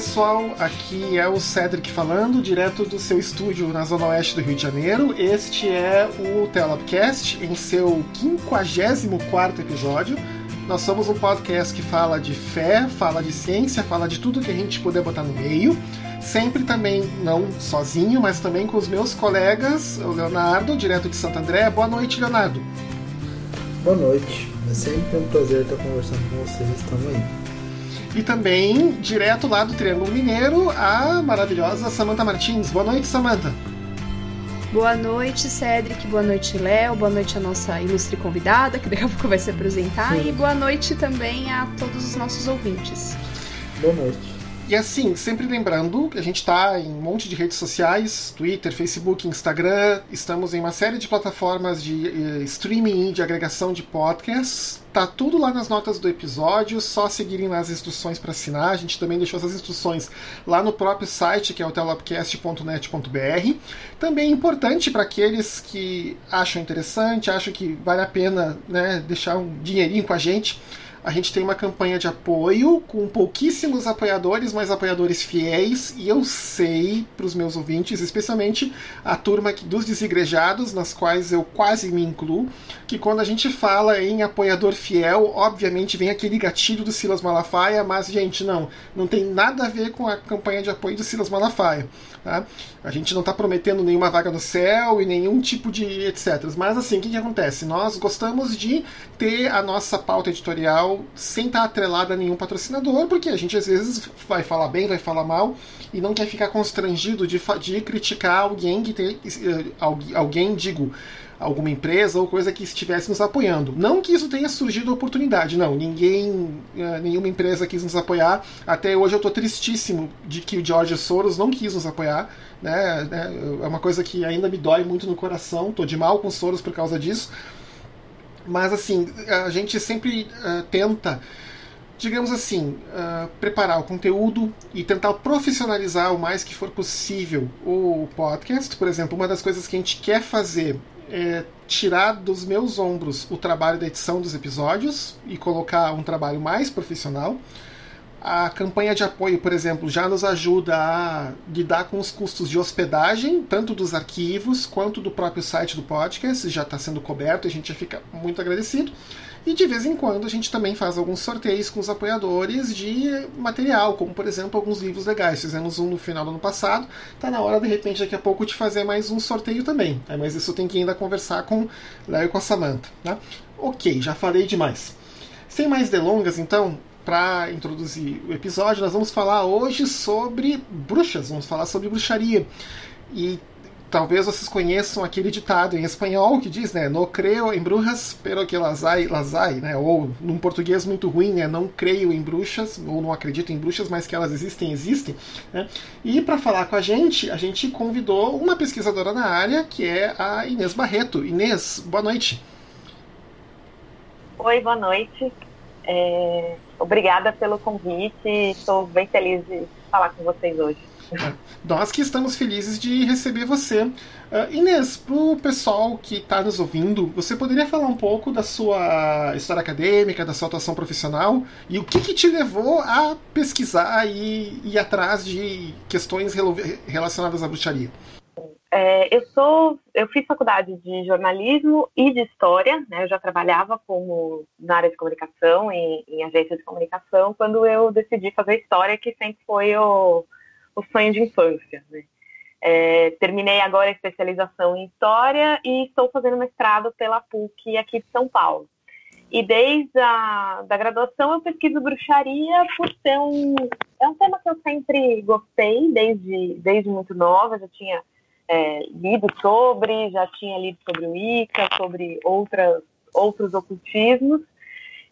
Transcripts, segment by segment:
pessoal, aqui é o Cedric falando, direto do seu estúdio na Zona Oeste do Rio de Janeiro. Este é o Telopcast, em seu 54 episódio. Nós somos um podcast que fala de fé, fala de ciência, fala de tudo que a gente puder botar no meio. Sempre também, não sozinho, mas também com os meus colegas, o Leonardo, direto de Santo André. Boa noite, Leonardo. Boa noite. É sempre um prazer estar conversando com vocês. Estamos aí. E também, direto lá do Triângulo Mineiro, a maravilhosa Samantha Martins. Boa noite, Samantha. Boa noite, Cedric. Boa noite, Léo. Boa noite a nossa ilustre convidada, que daqui a pouco vai se apresentar. Sim. E boa noite também a todos os nossos ouvintes. Boa noite. E assim, sempre lembrando que a gente está em um monte de redes sociais, Twitter, Facebook, Instagram, estamos em uma série de plataformas de uh, streaming e de agregação de podcasts. Tá tudo lá nas notas do episódio, só seguirem as instruções para assinar. A gente também deixou essas instruções lá no próprio site, que é o telopcast.net.br. Também é importante para aqueles que acham interessante, acham que vale a pena né, deixar um dinheirinho com a gente a gente tem uma campanha de apoio com pouquíssimos apoiadores, mas apoiadores fiéis, e eu sei para os meus ouvintes, especialmente a turma dos desigrejados, nas quais eu quase me incluo, que quando a gente fala em apoiador fiel, obviamente vem aquele gatilho do Silas Malafaia, mas, gente, não, não tem nada a ver com a campanha de apoio do Silas Malafaia. Tá? A gente não está prometendo nenhuma vaga no céu e nenhum tipo de etc. Mas assim, o que, que acontece? Nós gostamos de ter a nossa pauta editorial sem estar atrelada a nenhum patrocinador, porque a gente às vezes vai falar bem, vai falar mal e não quer ficar constrangido de, de criticar alguém que tem. Eh, alguém, digo alguma empresa ou coisa que estivesse nos apoiando. Não que isso tenha surgido oportunidade, não. Ninguém, eh, nenhuma empresa quis nos apoiar. Até hoje eu estou tristíssimo de que o George Soros não quis nos apoiar. Né? É uma coisa que ainda me dói muito no coração. Estou de mal com Soros por causa disso. Mas assim, a gente sempre uh, tenta digamos assim, uh, preparar o conteúdo e tentar profissionalizar o mais que for possível o podcast. Por exemplo, uma das coisas que a gente quer fazer é, tirar dos meus ombros o trabalho da edição dos episódios e colocar um trabalho mais profissional. A campanha de apoio, por exemplo, já nos ajuda a lidar com os custos de hospedagem, tanto dos arquivos quanto do próprio site do podcast, já está sendo coberto, a gente já fica muito agradecido. E de vez em quando a gente também faz alguns sorteios com os apoiadores de material, como por exemplo alguns livros legais. Fizemos um no final do ano passado. Tá na hora, de repente, daqui a pouco, de fazer mais um sorteio também. Né? Mas isso tem que ainda conversar com Léo e com a Samantha. Né? Ok, já falei demais. Sem mais delongas, então, para introduzir o episódio, nós vamos falar hoje sobre bruxas, vamos falar sobre bruxaria. E talvez vocês conheçam aquele ditado em espanhol que diz, né, no creio em bruxas, pero que las hay, las hay, né, ou num português muito ruim, né, não creio em bruxas, ou não acredito em bruxas, mas que elas existem, existem, né? E para falar com a gente, a gente convidou uma pesquisadora na área, que é a Inês Barreto. Inês, boa noite. Oi, boa noite. É... Obrigada pelo convite, estou bem feliz de falar com vocês hoje. Nós que estamos felizes de receber você. Uh, Inês, para o pessoal que está nos ouvindo, você poderia falar um pouco da sua história acadêmica, da sua atuação profissional e o que, que te levou a pesquisar e ir atrás de questões relacionadas à bruxaria? É, eu sou, eu fiz faculdade de jornalismo e de história, né? Eu já trabalhava como na área de comunicação, em, em agência de comunicação, quando eu decidi fazer história, que sempre foi o, o sonho de infância. Né? É, terminei agora a especialização em História e estou fazendo mestrado pela PUC aqui de São Paulo. E desde a da graduação eu pesquiso bruxaria por ser um... É um tema que eu sempre gostei, desde, desde muito nova, já tinha é, lido sobre, já tinha lido sobre o Ica, sobre outras, outros ocultismos.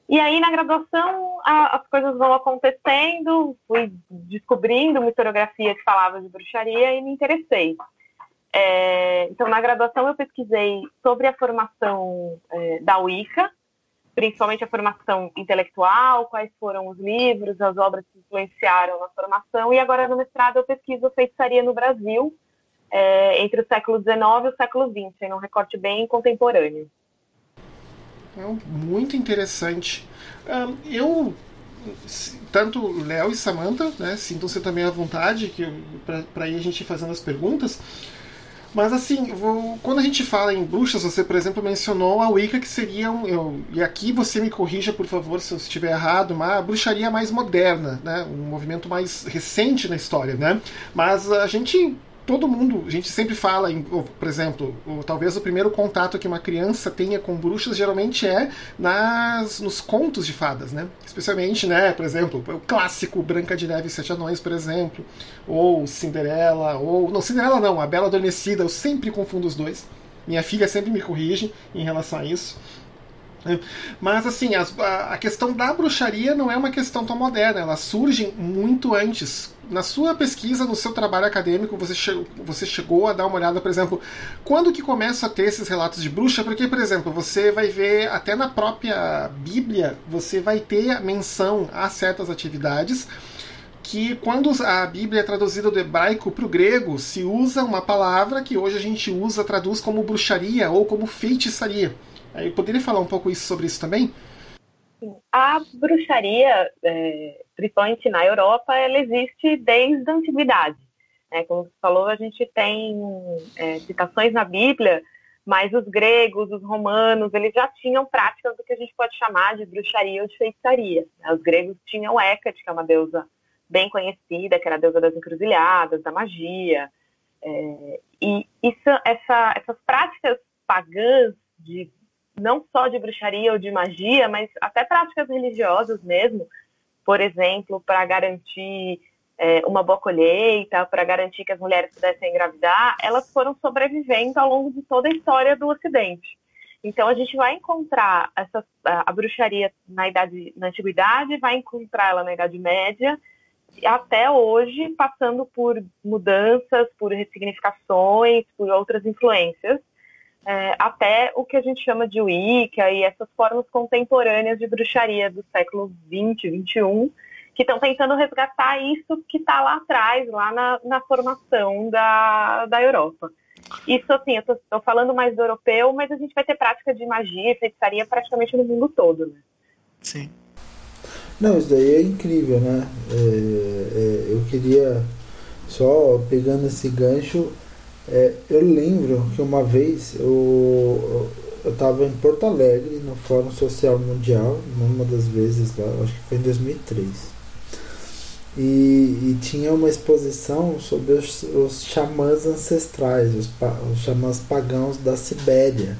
E aí, na graduação, a, as coisas vão acontecendo, fui descobrindo uma historiografia que falava de bruxaria e me interessei. É, então, na graduação, eu pesquisei sobre a formação é, da Wicca, principalmente a formação intelectual, quais foram os livros, as obras que influenciaram na formação, e agora no mestrado eu pesquiso feitiçaria no Brasil, é, entre o século XIX e o século XX, em um recorte bem contemporâneo. Muito interessante. Eu tanto Léo e Samantha, né, sintam-se também à vontade para ir a gente fazendo as perguntas. Mas assim, vou, quando a gente fala em bruxas, você, por exemplo, mencionou a Wicca, que seria um. Eu, e aqui você me corrija, por favor, se eu estiver errado, uma bruxaria mais moderna, né? Um movimento mais recente na história, né? Mas a gente todo mundo, a gente sempre fala, em, por exemplo, talvez o primeiro contato que uma criança tenha com bruxas geralmente é nas, nos contos de fadas, né? Especialmente, né, por exemplo, o clássico Branca de Neve e Sete Anões, por exemplo, ou Cinderela, ou não, Cinderela não, a Bela Adormecida, eu sempre confundo os dois. Minha filha sempre me corrige em relação a isso. Mas assim, a, a, questão da bruxaria não é uma questão tão moderna, ela surge muito antes. Na sua pesquisa, no seu trabalho acadêmico, você, che você chegou a dar uma olhada, por exemplo, quando que começa a ter esses relatos de bruxa? Porque, por exemplo, você vai ver até na própria Bíblia, você vai ter menção a certas atividades que quando a Bíblia é traduzida do hebraico para o grego, se usa uma palavra que hoje a gente usa, traduz como bruxaria ou como feitiçaria. Aí poderia falar um pouco isso, sobre isso também? A bruxaria, é, principalmente na Europa, ela existe desde a antiguidade. É, como você falou, a gente tem é, citações na Bíblia, mas os gregos, os romanos, eles já tinham práticas do que a gente pode chamar de bruxaria ou de feitiçaria. Os gregos tinham Hecate, que é uma deusa bem conhecida, que era a deusa das encruzilhadas, da magia. É, e isso, essa, essas práticas pagãs de não só de bruxaria ou de magia, mas até práticas religiosas mesmo, por exemplo, para garantir é, uma boa colheita, para garantir que as mulheres pudessem engravidar, elas foram sobrevivendo ao longo de toda a história do Ocidente. Então a gente vai encontrar essa, a, bruxaria na idade na antiguidade, vai encontrar ela na Idade Média até hoje, passando por mudanças, por ressignificações, por outras influências é, até o que a gente chama de Wicca e essas formas contemporâneas de bruxaria do século XX, XXI, que estão tentando resgatar isso que está lá atrás, lá na, na, formação da, da Europa. Isso, assim, eu estou falando mais do europeu, mas a gente vai ter prática de magia e feitiçaria praticamente no mundo todo, né? Sim. Não, isso daí é incrível, né? É, é, eu queria, só pegando esse gancho, é, eu lembro que uma vez eu estava em Porto Alegre, no Fórum Social Mundial, uma das vezes lá, acho que foi em 2003. E, e tinha uma exposição sobre os, os xamãs ancestrais, os, os xamãs pagãos da Sibéria.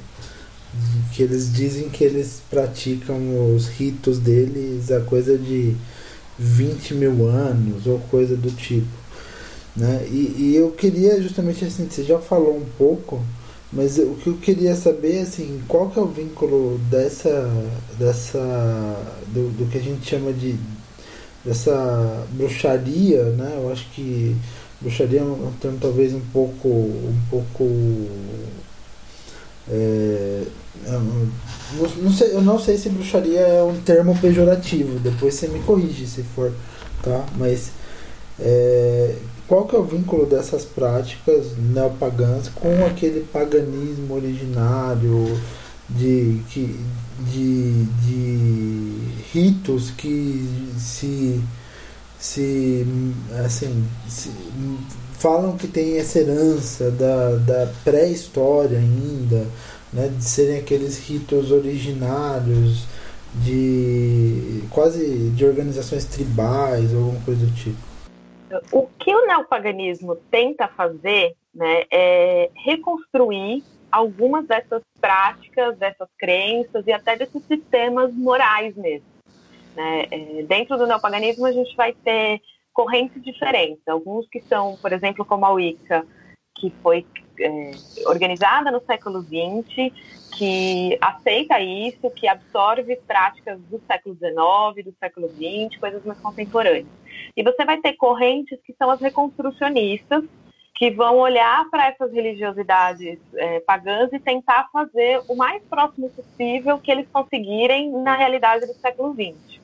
Que eles dizem que eles praticam os ritos deles há coisa de 20 mil anos ou coisa do tipo. Né? E, e eu queria justamente assim, você já falou um pouco, mas o que eu queria saber assim, qual que é o vínculo dessa dessa do, do que a gente chama de dessa bruxaria, né? Eu acho que bruxaria é um termo talvez um pouco um pouco é, não, não sei, eu não sei se bruxaria é um termo pejorativo, depois você me corrige se for, tá? Mas é, qual que é o vínculo dessas práticas neopagãs com aquele paganismo originário de, que, de, de ritos que se, se, assim, se falam que tem essa herança da, da pré-história ainda, né, de serem aqueles ritos originários de quase de organizações tribais ou alguma coisa do tipo. O que o neopaganismo tenta fazer né, é reconstruir algumas dessas práticas, dessas crenças e até desses sistemas morais mesmo. Né? É, dentro do neopaganismo, a gente vai ter correntes diferentes. Alguns que são, por exemplo, como a Wicca, que foi é, organizada no século XX, que aceita isso, que absorve práticas do século XIX, do século XX, coisas mais contemporâneas. E você vai ter correntes que são as reconstrucionistas, que vão olhar para essas religiosidades é, pagãs e tentar fazer o mais próximo possível que eles conseguirem na realidade do século XX.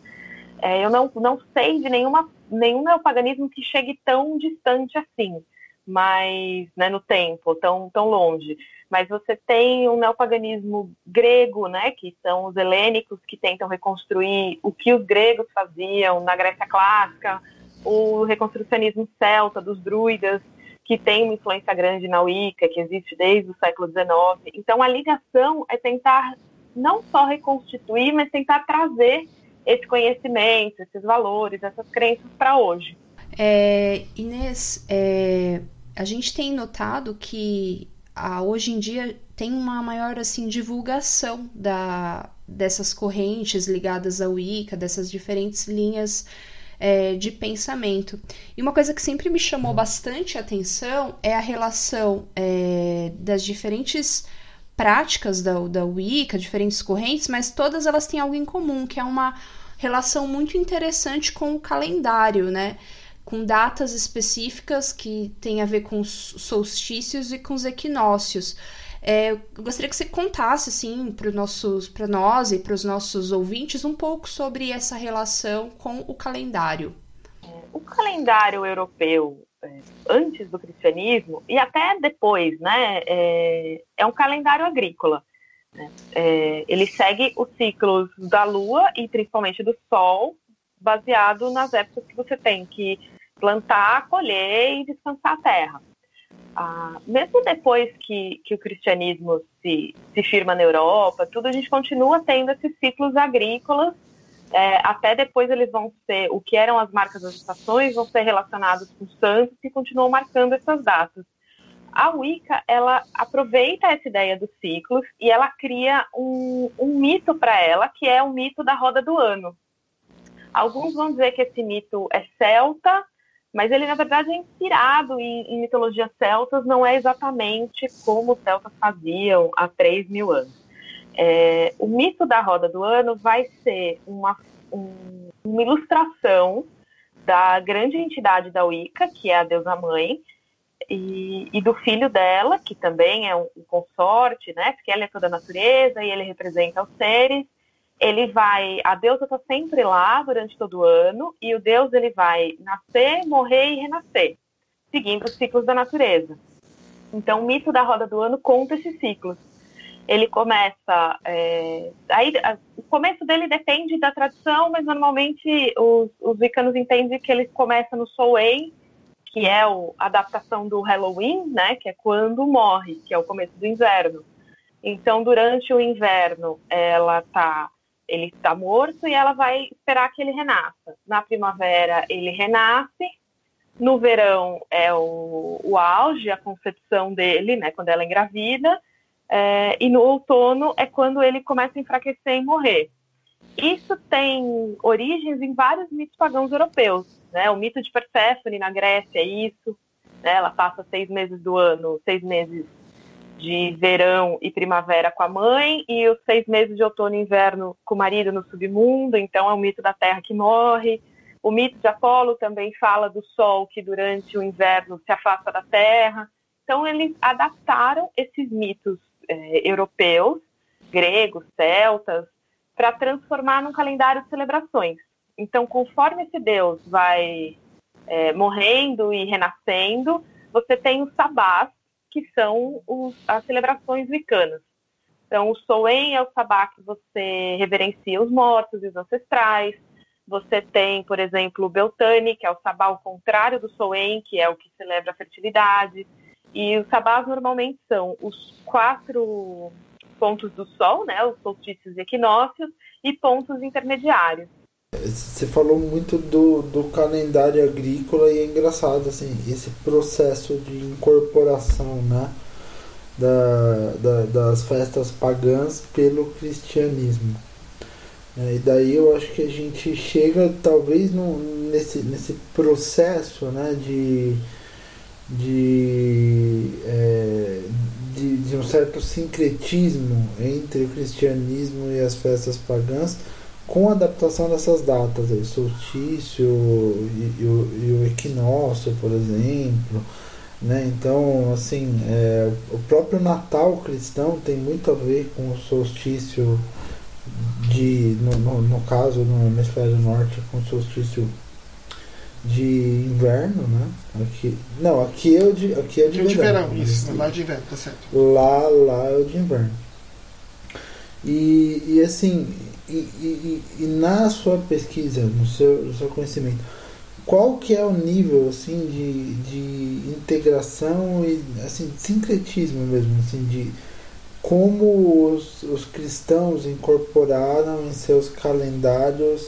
É, eu não, não sei de nenhuma, nenhum neopaganismo que chegue tão distante assim, mais né, no tempo, tão, tão longe. Mas você tem um neopaganismo grego, né, que são os helênicos que tentam reconstruir o que os gregos faziam na Grécia clássica, o reconstrucionismo celta dos druidas, que tem uma influência grande na Wicca, que existe desde o século XIX. Então, a ligação é tentar não só reconstituir, mas tentar trazer esse conhecimento, esses valores, essas crenças para hoje. É, Inês, é, a gente tem notado que a, hoje em dia tem uma maior assim divulgação da, dessas correntes ligadas ao Wicca, dessas diferentes linhas é, de pensamento. E uma coisa que sempre me chamou bastante atenção é a relação é, das diferentes práticas da, da Wicca, diferentes correntes, mas todas elas têm algo em comum, que é uma relação muito interessante com o calendário, né? Com datas específicas que têm a ver com os solstícios e com os equinócios. É, eu gostaria que você contasse, assim, para nós e para os nossos ouvintes um pouco sobre essa relação com o calendário. O calendário europeu é, antes do cristianismo e até depois, né, é, é um calendário agrícola. Né? É, ele segue os ciclos da Lua e principalmente do Sol, baseado nas épocas que você tem que plantar, colher e descansar a terra. Ah, mesmo depois que, que o cristianismo se, se firma na Europa, tudo a gente continua tendo esses ciclos agrícolas é, até depois eles vão ser, o que eram as marcas das estações, vão ser relacionados com santos que continuam marcando essas datas. A Wicca, ela aproveita essa ideia dos ciclos e ela cria um, um mito para ela, que é o mito da roda do ano. Alguns vão dizer que esse mito é celta, mas ele, na verdade, é inspirado em, em mitologias celtas, não é exatamente como os celtas faziam há 3 mil anos. É, o mito da roda do ano vai ser uma, um, uma ilustração da grande entidade da Wicca, que é a deusa mãe, e, e, do filho dela, que também é um, um consorte, né? Porque ela é toda a natureza e ele representa os seres. Ele vai, a deusa está sempre lá durante todo o ano e o deus ele vai nascer, morrer e renascer, seguindo os ciclos da natureza. Então, o mito da roda do ano conta esses ciclos ele começa. É, aí, a, o começo dele depende da tradição, mas normalmente os, os wicanos entendem que ele começa no Samhain, que é o, a adaptação do Halloween, né, que é quando morre, que é o começo do inverno. Então, durante o inverno, ela tá, ele está morto e ela vai esperar que ele renasça. Na primavera, ele renasce. No verão é o, o auge, a concepção dele, né, quando ela engravida é, e no outono é quando ele começa a enfraquecer e morrer. Isso tem origens em vários mitos pagãos europeus. Né? O mito de Perséfone na Grécia é isso. Né? Ela passa seis meses do ano, seis meses de verão e primavera com a mãe e os seis meses de outono e inverno com o marido no submundo. Então é o mito da terra que morre. O mito de Apolo também fala do sol que durante o inverno se afasta da terra. Então eles adaptaram esses mitos é, europeus, gregos, celtas, para transformar num calendário de celebrações. Então, conforme esse deus vai é, morrendo e renascendo, você tem os sabás, que são os, as celebrações wicanas. Então, o Soen é o sabá que você reverencia os mortos e os ancestrais. Você tem, por exemplo, o Beltane, que é o sabá ao contrário do Soen, que é o que celebra a fertilidade. E os sabás normalmente são os quatro pontos do Sol, né, os solstícios e equinócios, e pontos intermediários. Você falou muito do, do calendário agrícola e é engraçado assim esse processo de incorporação, né, da, da das festas pagãs pelo cristianismo. É, e daí eu acho que a gente chega talvez no, nesse, nesse processo, né, de de, é, de, de, um certo sincretismo entre o cristianismo e as festas pagãs com a adaptação dessas datas, o solstício e, e, o, e o equinócio, por exemplo. Né? Então, assim, é, o próprio Natal cristão tem muito a ver com o solstício de, no, no, no caso, no hemisfério norte, com o solstício de inverno, né? Aqui, não, aqui é o de, aqui é de, aqui verão. de verão. Isso, lá é de inverno, tá certo. Lá, lá é o de inverno. E, e assim, e, e, e, na sua pesquisa, no seu, no seu conhecimento, qual que é o nível assim de, de integração e assim sincretismo mesmo assim de como os, os cristãos incorporaram em seus calendários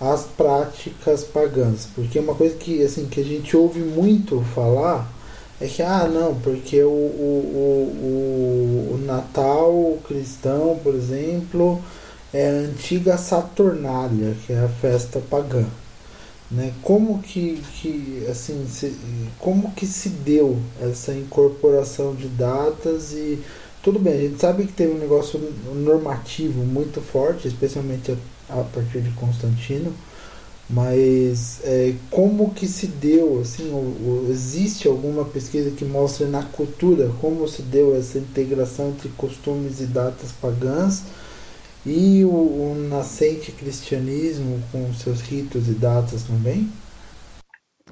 as práticas pagãs? Porque uma coisa que assim que a gente ouve muito falar é que ah não porque o, o, o, o Natal cristão por exemplo é a antiga Saturnália que é a festa pagã né? Como que, que assim, se, como que se deu essa incorporação de datas e tudo bem, a gente sabe que teve um negócio normativo muito forte, especialmente a, a partir de Constantino, mas é, como que se deu, assim, o, o, existe alguma pesquisa que mostre na cultura como se deu essa integração entre costumes e datas pagãs e o, o nascente cristianismo com seus ritos e datas também?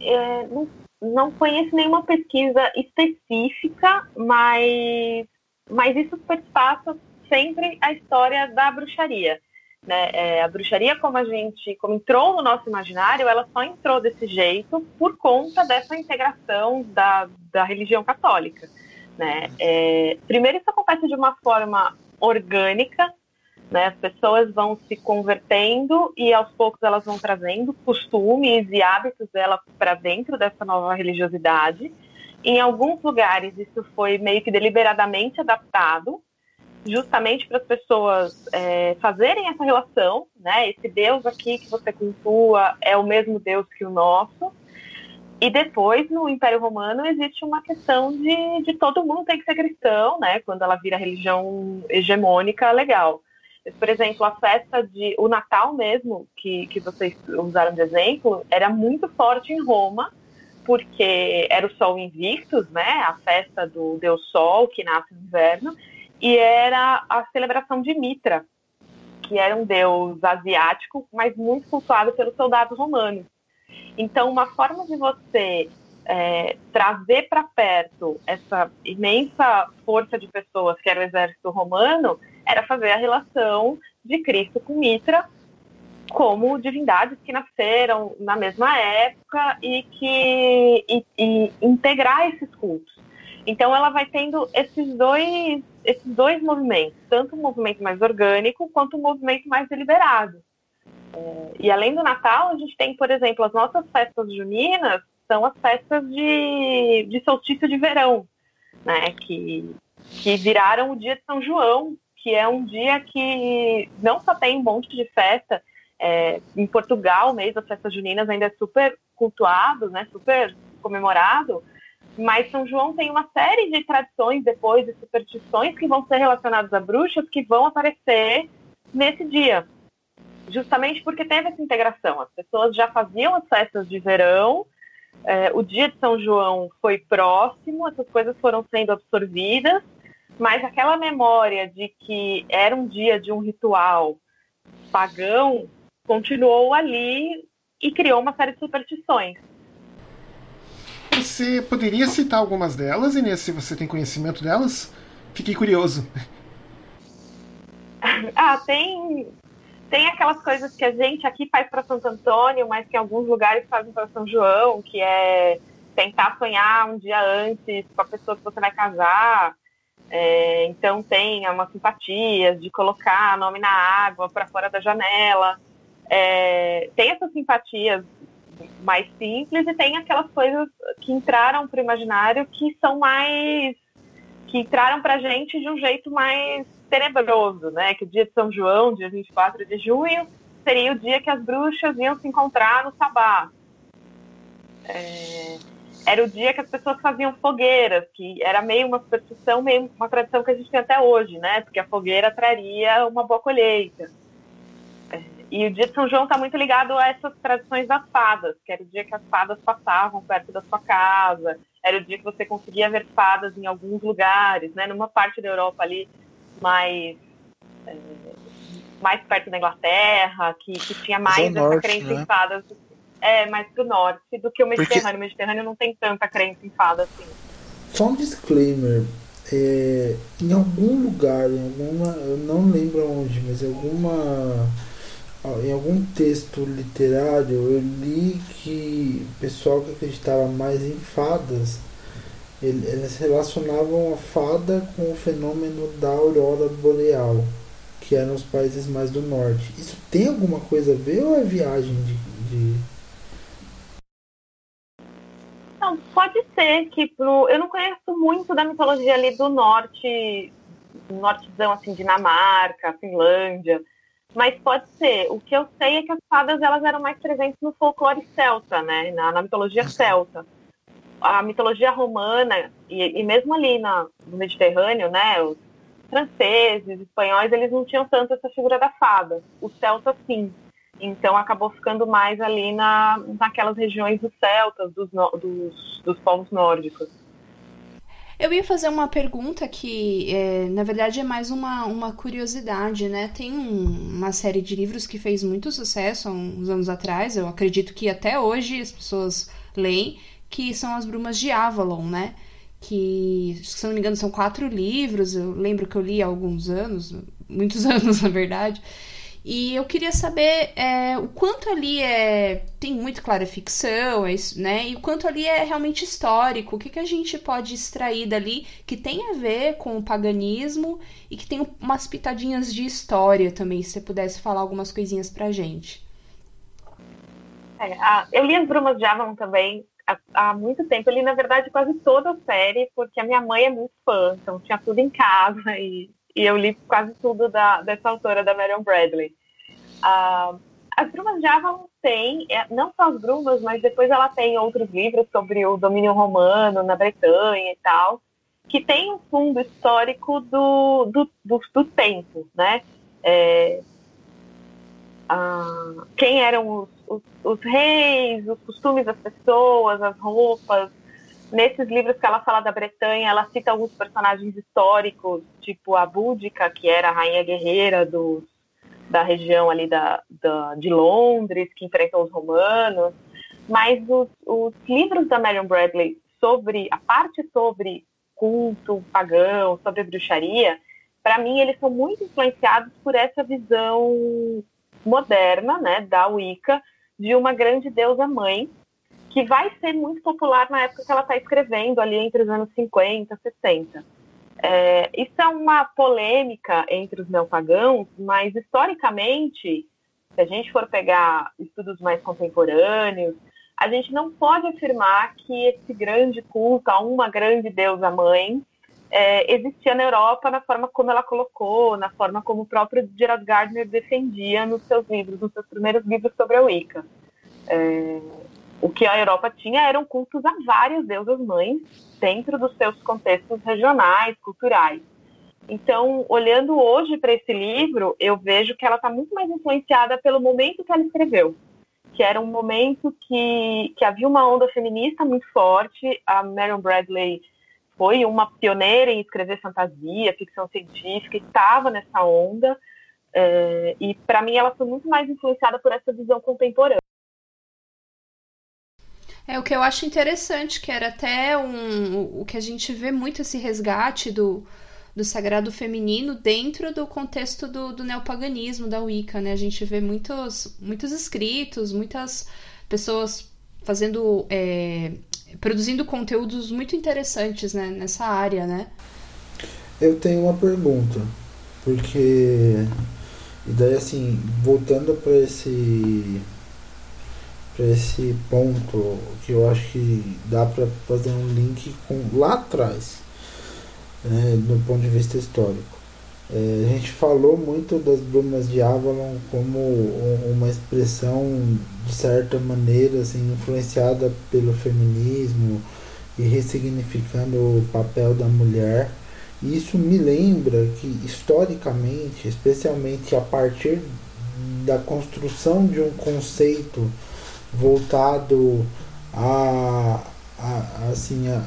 É, não, não conheço nenhuma pesquisa específica, mas, mas isso perpassa sempre a história da bruxaria. Né? É, a bruxaria, como a gente, como entrou no nosso imaginário, ela só entrou desse jeito por conta dessa integração da, da religião católica. Né? É, primeiro, isso acontece de uma forma orgânica, né? As pessoas vão se convertendo e aos poucos elas vão trazendo costumes e hábitos dela para dentro dessa nova religiosidade. Em alguns lugares isso foi meio que deliberadamente adaptado, justamente para as pessoas é, fazerem essa relação, né? Esse Deus aqui que você cultua é o mesmo Deus que o nosso. E depois, no Império Romano, existe uma questão de, de todo mundo tem que ser cristão, né? Quando ela vira religião hegemônica, legal. Por exemplo, a festa de. O Natal mesmo, que, que vocês usaram de exemplo, era muito forte em Roma, porque era o Sol Invictus, né? A festa do Deus Sol, que nasce no inverno, e era a celebração de Mitra, que era um deus asiático, mas muito cultuado pelos soldados romanos. Então, uma forma de você é, trazer para perto essa imensa força de pessoas que era o exército romano era fazer a relação de Cristo com Mitra como divindades que nasceram na mesma época e que e, e integrar esses cultos. Então ela vai tendo esses dois esses dois movimentos, tanto um movimento mais orgânico quanto um movimento mais deliberado. É, e além do Natal, a gente tem, por exemplo, as nossas festas juninas são as festas de, de solstício de verão, né? Que, que viraram o dia de São João, que é um dia que não só tem um monte de festa, é, em Portugal mesmo, as festas juninas ainda é super cultuado, né, super comemorado, mas São João tem uma série de tradições depois, de superstições que vão ser relacionadas a bruxas que vão aparecer nesse dia. Justamente porque teve essa integração. As pessoas já faziam as festas de verão, é, o dia de São João foi próximo, essas coisas foram sendo absorvidas, mas aquela memória de que era um dia de um ritual pagão continuou ali e criou uma série de superstições. Você poderia citar algumas delas, Inês, se você tem conhecimento delas? Fiquei curioso. ah, tem tem aquelas coisas que a gente aqui faz para Santo Antônio, mas que em alguns lugares fazem para São João, que é tentar sonhar um dia antes com a pessoa que você vai casar, é, então tem umas simpatias de colocar nome na água para fora da janela. É, tem essas simpatias mais simples e tem aquelas coisas que entraram para o imaginário que são mais que entraram para gente de um jeito mais tenebroso, né? Que o dia de São João, dia 24 de junho, seria o dia que as bruxas iam se encontrar no sabá. É, era o dia que as pessoas faziam fogueiras, que era meio uma superstição, meio uma tradição que a gente tem até hoje, né? Porque a fogueira traria uma boa colheita. E o dia de São João está muito ligado a essas tradições das fadas, que era o dia que as fadas passavam perto da sua casa, era o dia que você conseguia ver fadas em alguns lugares, né? Numa parte da Europa ali mais é, mais perto da Inglaterra, que, que tinha mais essa norte, crença né? em fadas. É mais pro norte do que o Mediterrâneo. Porque... O Mediterrâneo não tem tanta crença em fada assim. Só um disclaimer. É, em algum lugar, em alguma. Eu não lembro onde, mas em alguma. Em algum texto literário eu li que o pessoal que acreditava mais em fadas eles relacionavam a fada com o fenômeno da aurora boreal, que eram os países mais do norte. Isso tem alguma coisa a ver ou é viagem de, de... Não, pode ser que pro. Eu não conheço muito da mitologia ali do norte, nortezão, assim, Dinamarca, Finlândia. Mas pode ser. O que eu sei é que as fadas elas eram mais presentes no folclore celta, né? Na, na mitologia celta. A mitologia romana, e, e mesmo ali na, no Mediterrâneo, né? Os franceses, espanhóis, eles não tinham tanto essa figura da fada. Os celtas, sim. Então acabou ficando mais ali na, naquelas regiões dos celtas, dos, dos, dos povos nórdicos. Eu ia fazer uma pergunta que, é, na verdade, é mais uma, uma curiosidade, né? Tem um, uma série de livros que fez muito sucesso há uns anos atrás, eu acredito que até hoje as pessoas leem, que são As Brumas de Avalon, né? Que, se não me engano, são quatro livros, eu lembro que eu li há alguns anos, muitos anos, na verdade. E eu queria saber é, o quanto ali é tem muito clara ficção, é, né? E o quanto ali é realmente histórico. O que, que a gente pode extrair dali que tem a ver com o paganismo e que tem umas pitadinhas de história também, se você pudesse falar algumas coisinhas pra gente. É, a, eu li as Brumas de Avalon também há, há, muito tempo. Eu li, na verdade, quase toda a série, porque a minha mãe é muito fã, então tinha tudo em casa e e eu li quase tudo da, dessa autora, da Marion Bradley. Uh, as Brumas de Avalon tem, não só as Brumas, mas depois ela tem outros livros sobre o domínio romano na Bretanha e tal, que tem um fundo histórico do, do, do, do tempo, né? É, uh, quem eram os, os, os reis, os costumes das pessoas, as roupas, Nesses livros que ela fala da Bretanha, ela cita alguns personagens históricos, tipo a Búdica, que era a rainha guerreira do, da região ali da, da, de Londres, que enfrentou os romanos. Mas os, os livros da Marion Bradley sobre a parte sobre culto pagão, sobre bruxaria, para mim eles são muito influenciados por essa visão moderna, né, da Wicca, de uma grande deusa mãe que vai ser muito popular na época que ela está escrevendo, ali entre os anos 50 e 60. É, isso é uma polêmica entre os neopagãos, mas historicamente, se a gente for pegar estudos mais contemporâneos, a gente não pode afirmar que esse grande culto a uma grande deusa mãe é, existia na Europa na forma como ela colocou, na forma como o próprio Gerard Gardner defendia nos seus livros, nos seus primeiros livros sobre a Wicca. É, o que a Europa tinha eram cultos a várias deusas mães dentro dos seus contextos regionais, culturais. Então, olhando hoje para esse livro, eu vejo que ela está muito mais influenciada pelo momento que ela escreveu, que era um momento que, que havia uma onda feminista muito forte. A Marion Bradley foi uma pioneira em escrever fantasia, ficção científica, estava nessa onda. É, e para mim ela foi muito mais influenciada por essa visão contemporânea. É o que eu acho interessante, que era até um, o que a gente vê muito esse resgate do, do sagrado feminino dentro do contexto do, do neopaganismo, da Wicca, né? A gente vê muitos, muitos escritos, muitas pessoas fazendo, é, produzindo conteúdos muito interessantes né? nessa área, né? Eu tenho uma pergunta, porque e daí assim, voltando para esse para esse ponto que eu acho que dá para fazer um link com lá atrás, né, do ponto de vista histórico. É, a gente falou muito das brumas de Avalon como uma expressão de certa maneira assim, influenciada pelo feminismo e ressignificando o papel da mulher. E isso me lembra que historicamente, especialmente a partir da construção de um conceito voltado a, a assim a,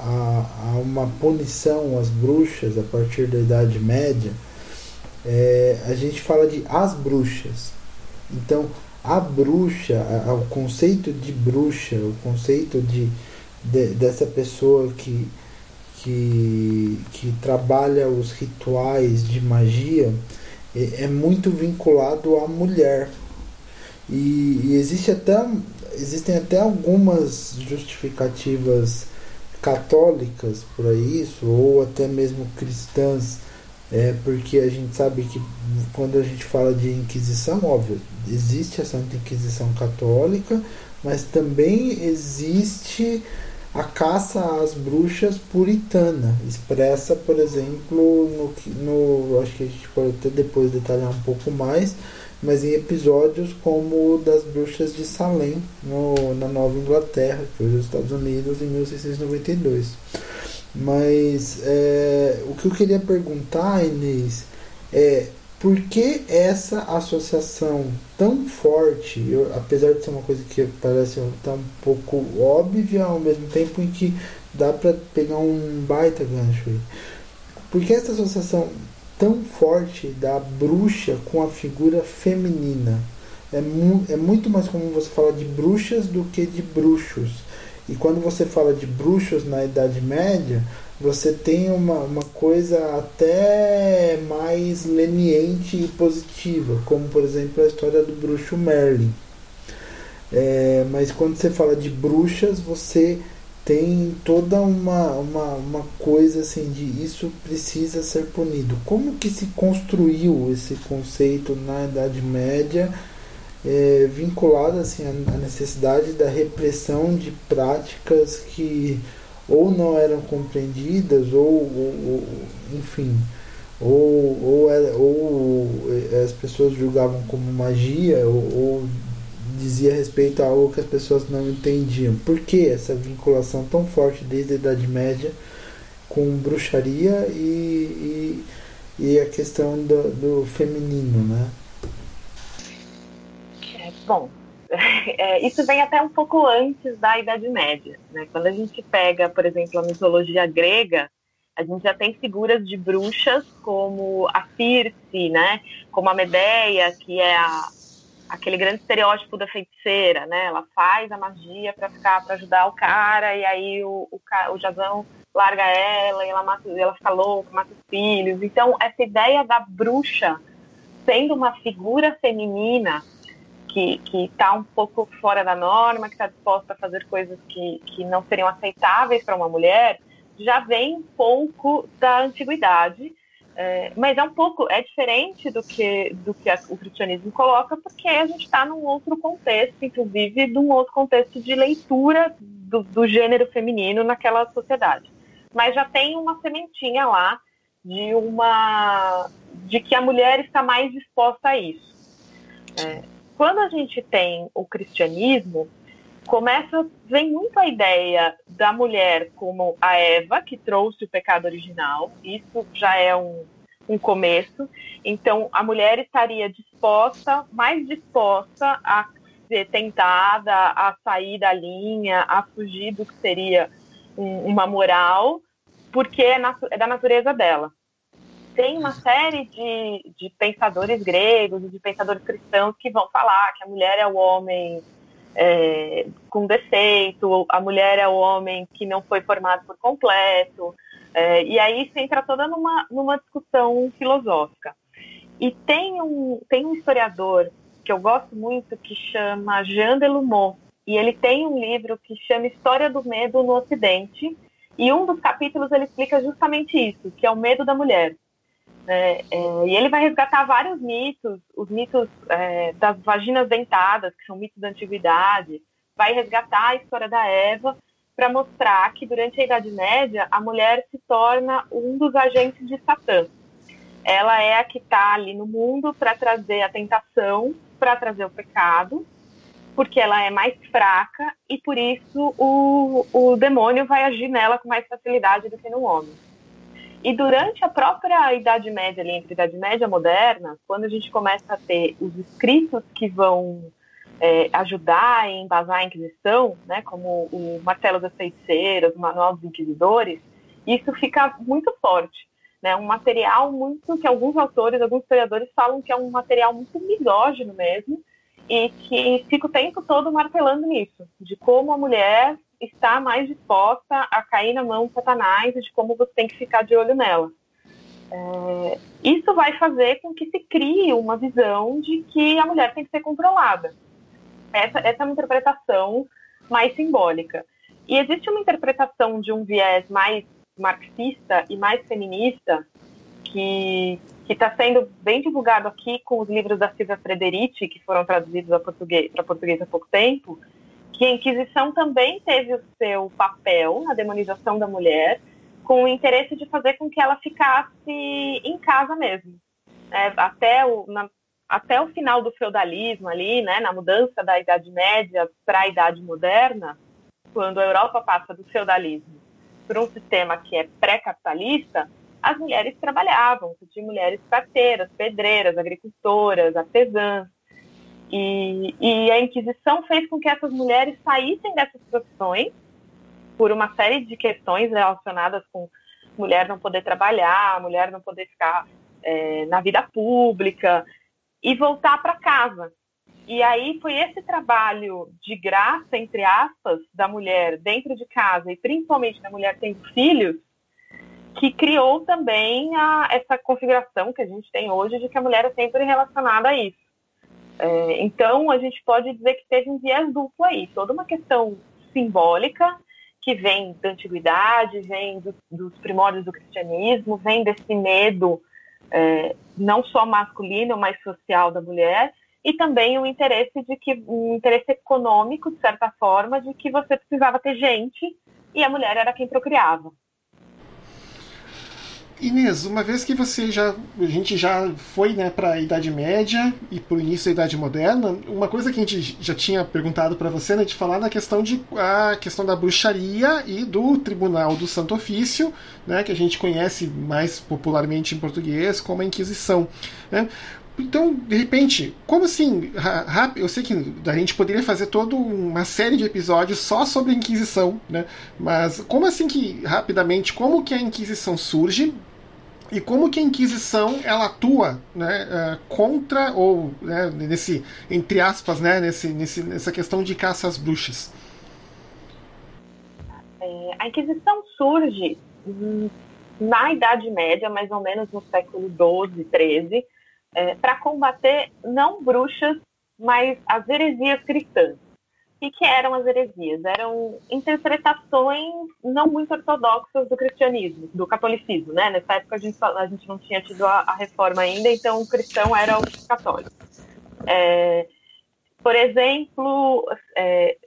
a, a, uma punição às bruxas a partir da Idade Média, é, a gente fala de as bruxas. Então, a bruxa, o conceito de bruxa, o conceito de, de, dessa pessoa que, que, que trabalha os rituais de magia é, é muito vinculado à mulher. E, e existe até, existem até algumas justificativas católicas para isso, ou até mesmo cristãs, é, porque a gente sabe que quando a gente fala de Inquisição, óbvio, existe a Santa Inquisição Católica, mas também existe a caça às bruxas puritana, expressa, por exemplo, no, no acho que a gente pode até depois detalhar um pouco mais, mas em episódios como o das bruxas de Salem, no, na Nova Inglaterra, que hoje é os Estados Unidos, em 1692. Mas é, o que eu queria perguntar, Inês, é por que essa associação tão forte, eu, apesar de ser uma coisa que parece tá um pouco óbvia, ao mesmo tempo em que dá para pegar um baita gancho aí. Por que essa associação tão forte da bruxa com a figura feminina? É, mu é muito mais comum você falar de bruxas do que de bruxos. E quando você fala de bruxos na Idade Média, você tem uma, uma coisa até mais leniente e positiva, como por exemplo a história do bruxo Merlin. É, mas quando você fala de bruxas, você tem toda uma, uma, uma coisa assim de isso precisa ser punido. Como que se construiu esse conceito na Idade Média, é, vinculado assim, à necessidade da repressão de práticas que ou não eram compreendidas, ou, ou, ou enfim, ou, ou, ou, eh, as pessoas julgavam como magia, ou, ou dizia respeito a algo que as pessoas não entendiam. Por que essa vinculação tão forte desde a Idade Média com bruxaria e, e, e a questão do, do feminino, né? É, bom, é, isso vem até um pouco antes da Idade Média. Né? Quando a gente pega, por exemplo, a mitologia grega, a gente já tem figuras de bruxas como a Circe, né? como a Medeia, que é a, aquele grande estereótipo da feiticeira, né? Ela faz a magia para ficar para ajudar o cara e aí o, o, o Jazão larga ela e ela mata, ela fica louca, mata os filhos. Então essa ideia da bruxa sendo uma figura feminina que está um pouco fora da norma, que está disposta a fazer coisas que, que não seriam aceitáveis para uma mulher, já vem um pouco da antiguidade, é, mas é um pouco, é diferente do que, do que a, o cristianismo coloca, porque a gente está num outro contexto, inclusive num outro contexto de leitura do, do gênero feminino naquela sociedade. Mas já tem uma sementinha lá de uma de que a mulher está mais disposta a isso. É, quando a gente tem o cristianismo, começa, vem muito a ideia da mulher como a Eva, que trouxe o pecado original, isso já é um, um começo. Então, a mulher estaria disposta, mais disposta a ser tentada, a sair da linha, a fugir do que seria um, uma moral, porque é, é da natureza dela. Tem uma série de, de pensadores gregos e de pensadores cristãos que vão falar que a mulher é o homem é, com defeito, a mulher é o homem que não foi formado por completo. É, e aí você entra toda numa, numa discussão filosófica. E tem um, tem um historiador que eu gosto muito que chama Jean Delumeau, e ele tem um livro que chama História do Medo no Ocidente, e um dos capítulos ele explica justamente isso, que é o medo da mulher. É, é, e ele vai resgatar vários mitos, os mitos é, das vaginas dentadas, que são mitos da antiguidade, vai resgatar a história da Eva para mostrar que durante a Idade Média a mulher se torna um dos agentes de Satã. Ela é a que está ali no mundo para trazer a tentação, para trazer o pecado, porque ela é mais fraca e por isso o, o demônio vai agir nela com mais facilidade do que no homem. E durante a própria Idade Média, ali, entre a Idade Média e Moderna, quando a gente começa a ter os escritos que vão é, ajudar e embasar a Inquisição, né, como o Martelo das Feiticeiras, o Manual dos Inquisidores, isso fica muito forte. Né, um material muito que alguns autores, alguns historiadores falam que é um material muito misógino mesmo, e que fica o tempo todo martelando nisso, de como a mulher está mais disposta a cair na mão de Satanás e de como você tem que ficar de olho nela. É, isso vai fazer com que se crie uma visão de que a mulher tem que ser controlada. Essa, essa é uma interpretação mais simbólica. E existe uma interpretação de um viés mais marxista e mais feminista que está sendo bem divulgado aqui com os livros da Silvia Frederici, que foram traduzidos para português, português há pouco tempo, que a Inquisição também teve o seu papel na demonização da mulher, com o interesse de fazer com que ela ficasse em casa mesmo. É, até, o, na, até o final do feudalismo ali, né, na mudança da Idade Média para a Idade Moderna, quando a Europa passa do feudalismo para um sistema que é pré-capitalista, as mulheres trabalhavam, tinha mulheres parteiras, pedreiras, agricultoras, artesãs. E, e a Inquisição fez com que essas mulheres saíssem dessas profissões por uma série de questões relacionadas com mulher não poder trabalhar, mulher não poder ficar é, na vida pública e voltar para casa. E aí foi esse trabalho de graça, entre aspas, da mulher dentro de casa e principalmente da mulher tendo filhos, que criou também a, essa configuração que a gente tem hoje de que a mulher é sempre relacionada a isso. É, então, a gente pode dizer que teve um viés duplo aí, toda uma questão simbólica que vem da antiguidade, vem do, dos primórdios do cristianismo, vem desse medo é, não só masculino, mas social da mulher, e também o interesse de que um interesse econômico, de certa forma, de que você precisava ter gente e a mulher era quem procriava. Inês, uma vez que você já a gente já foi né, para a Idade Média e para o início da Idade Moderna, uma coisa que a gente já tinha perguntado para você, né, de falar na questão de a questão da bruxaria e do Tribunal do Santo Ofício, né, que a gente conhece mais popularmente em português como a Inquisição. Né? Então, de repente, como assim? Eu sei que a gente poderia fazer toda uma série de episódios só sobre a Inquisição, né? Mas como assim que, rapidamente, como que a Inquisição surge? E como que a Inquisição ela atua né, uh, contra ou né, nesse entre aspas né, nesse, nesse, nessa questão de caça às bruxas? É, a Inquisição surge na Idade Média mais ou menos no século 12 13 é, para combater não bruxas mas as heresias cristãs o que eram as heresias? Eram interpretações não muito ortodoxas do cristianismo, do catolicismo, né? Nessa época a gente, a gente não tinha tido a, a reforma ainda, então o cristão era o católico. É, por exemplo, é,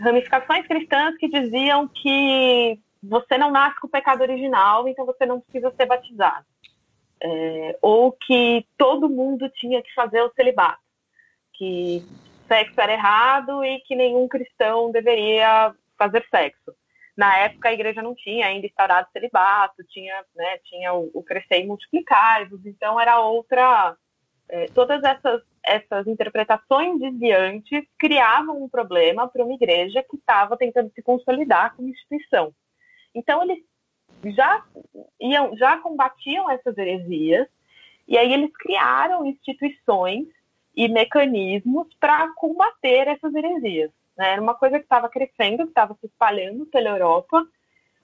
ramificações cristãs que diziam que você não nasce com o pecado original, então você não precisa ser batizado. É, ou que todo mundo tinha que fazer o celibato. Que sexo era errado e que nenhum cristão deveria fazer sexo. Na época a igreja não tinha ainda instaurado celibato, tinha, né, tinha o, o crescer e multiplicar, então era outra. É, todas essas, essas interpretações desviantes criavam um problema para uma igreja que estava tentando se consolidar como instituição. Então eles já iam, já combatiam essas heresias e aí eles criaram instituições e mecanismos para combater essas heresias. Né? Era uma coisa que estava crescendo, que estava se espalhando pela Europa,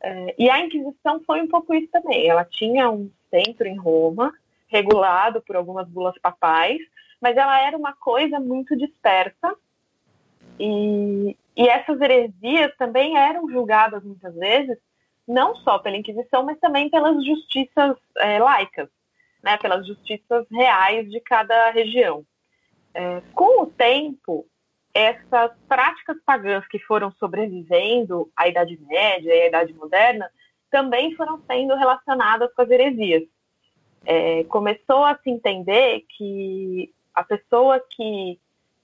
eh, e a Inquisição foi um pouco isso também. Ela tinha um centro em Roma, regulado por algumas bulas papais, mas ela era uma coisa muito dispersa, e, e essas heresias também eram julgadas muitas vezes, não só pela Inquisição, mas também pelas justiças é, laicas, né, pelas justiças reais de cada região. É, com o tempo, essas práticas pagãs que foram sobrevivendo à Idade Média e à Idade Moderna também foram sendo relacionadas com as heresias. É, começou a se entender que a pessoa que,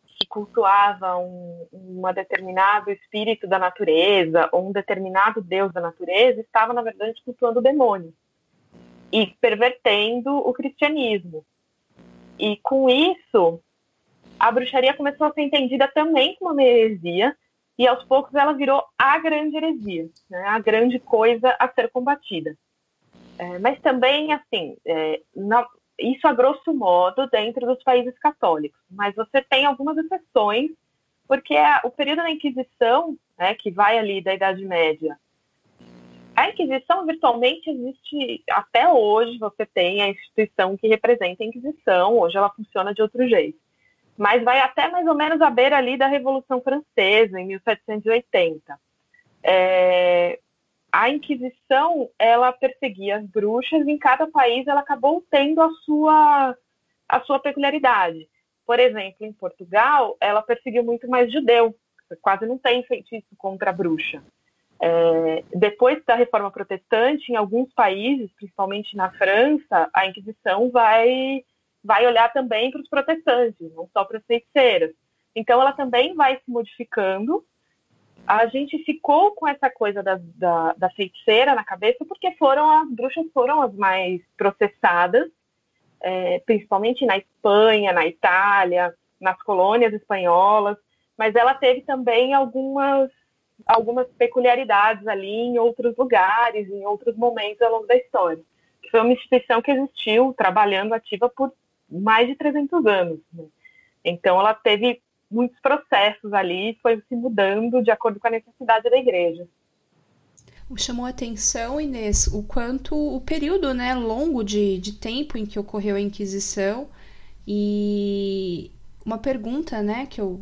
que cultuava um, determinado espírito da natureza ou um determinado deus da natureza estava, na verdade, cultuando o demônio e pervertendo o cristianismo. E com isso, a bruxaria começou a ser entendida também como uma heresia, e aos poucos ela virou a grande heresia, né? a grande coisa a ser combatida. É, mas também, assim, é, na, isso a grosso modo dentro dos países católicos, mas você tem algumas exceções, porque a, o período da Inquisição, né, que vai ali da Idade Média, a Inquisição virtualmente existe até hoje, você tem a instituição que representa a Inquisição, hoje ela funciona de outro jeito. Mas vai até mais ou menos à beira ali da Revolução Francesa, em 1780. É, a Inquisição ela perseguia as bruxas e em cada país ela acabou tendo a sua a sua peculiaridade. Por exemplo, em Portugal, ela perseguiu muito mais judeu, quase não tem feitiço contra a bruxa. É, depois da Reforma Protestante, em alguns países, principalmente na França, a Inquisição vai vai olhar também para os protestantes, não só para as feiticeiras. Então, ela também vai se modificando a gente ficou com essa coisa da, da, da, feiticeira na cabeça porque foram as bruxas foram as mais processadas, é, principalmente na Espanha, na Itália, nas colônias espanholas, mas ela teve também algumas algumas peculiaridades ali em outros lugares, em outros momentos ao longo da história. Foi uma instituição que existiu trabalhando ativa por mais de 300 anos. Né? Então, ela teve muitos processos ali, foi se mudando de acordo com a necessidade da igreja. Chamou a atenção, Inês, o quanto o período né, longo de, de tempo em que ocorreu a Inquisição e uma pergunta né, que eu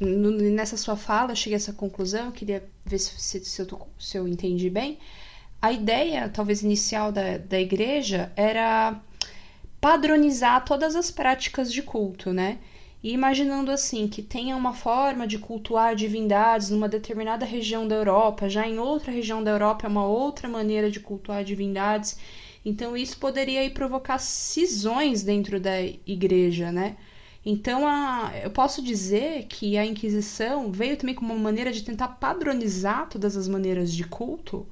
nessa sua fala cheguei a essa conclusão, eu queria ver se, se, eu, se eu entendi bem. A ideia, talvez inicial da, da igreja, era padronizar todas as práticas de culto, né? E imaginando assim que tenha uma forma de cultuar divindades numa determinada região da Europa, já em outra região da Europa é uma outra maneira de cultuar divindades. Então isso poderia aí provocar cisões dentro da igreja, né? Então a, eu posso dizer que a Inquisição veio também como uma maneira de tentar padronizar todas as maneiras de culto.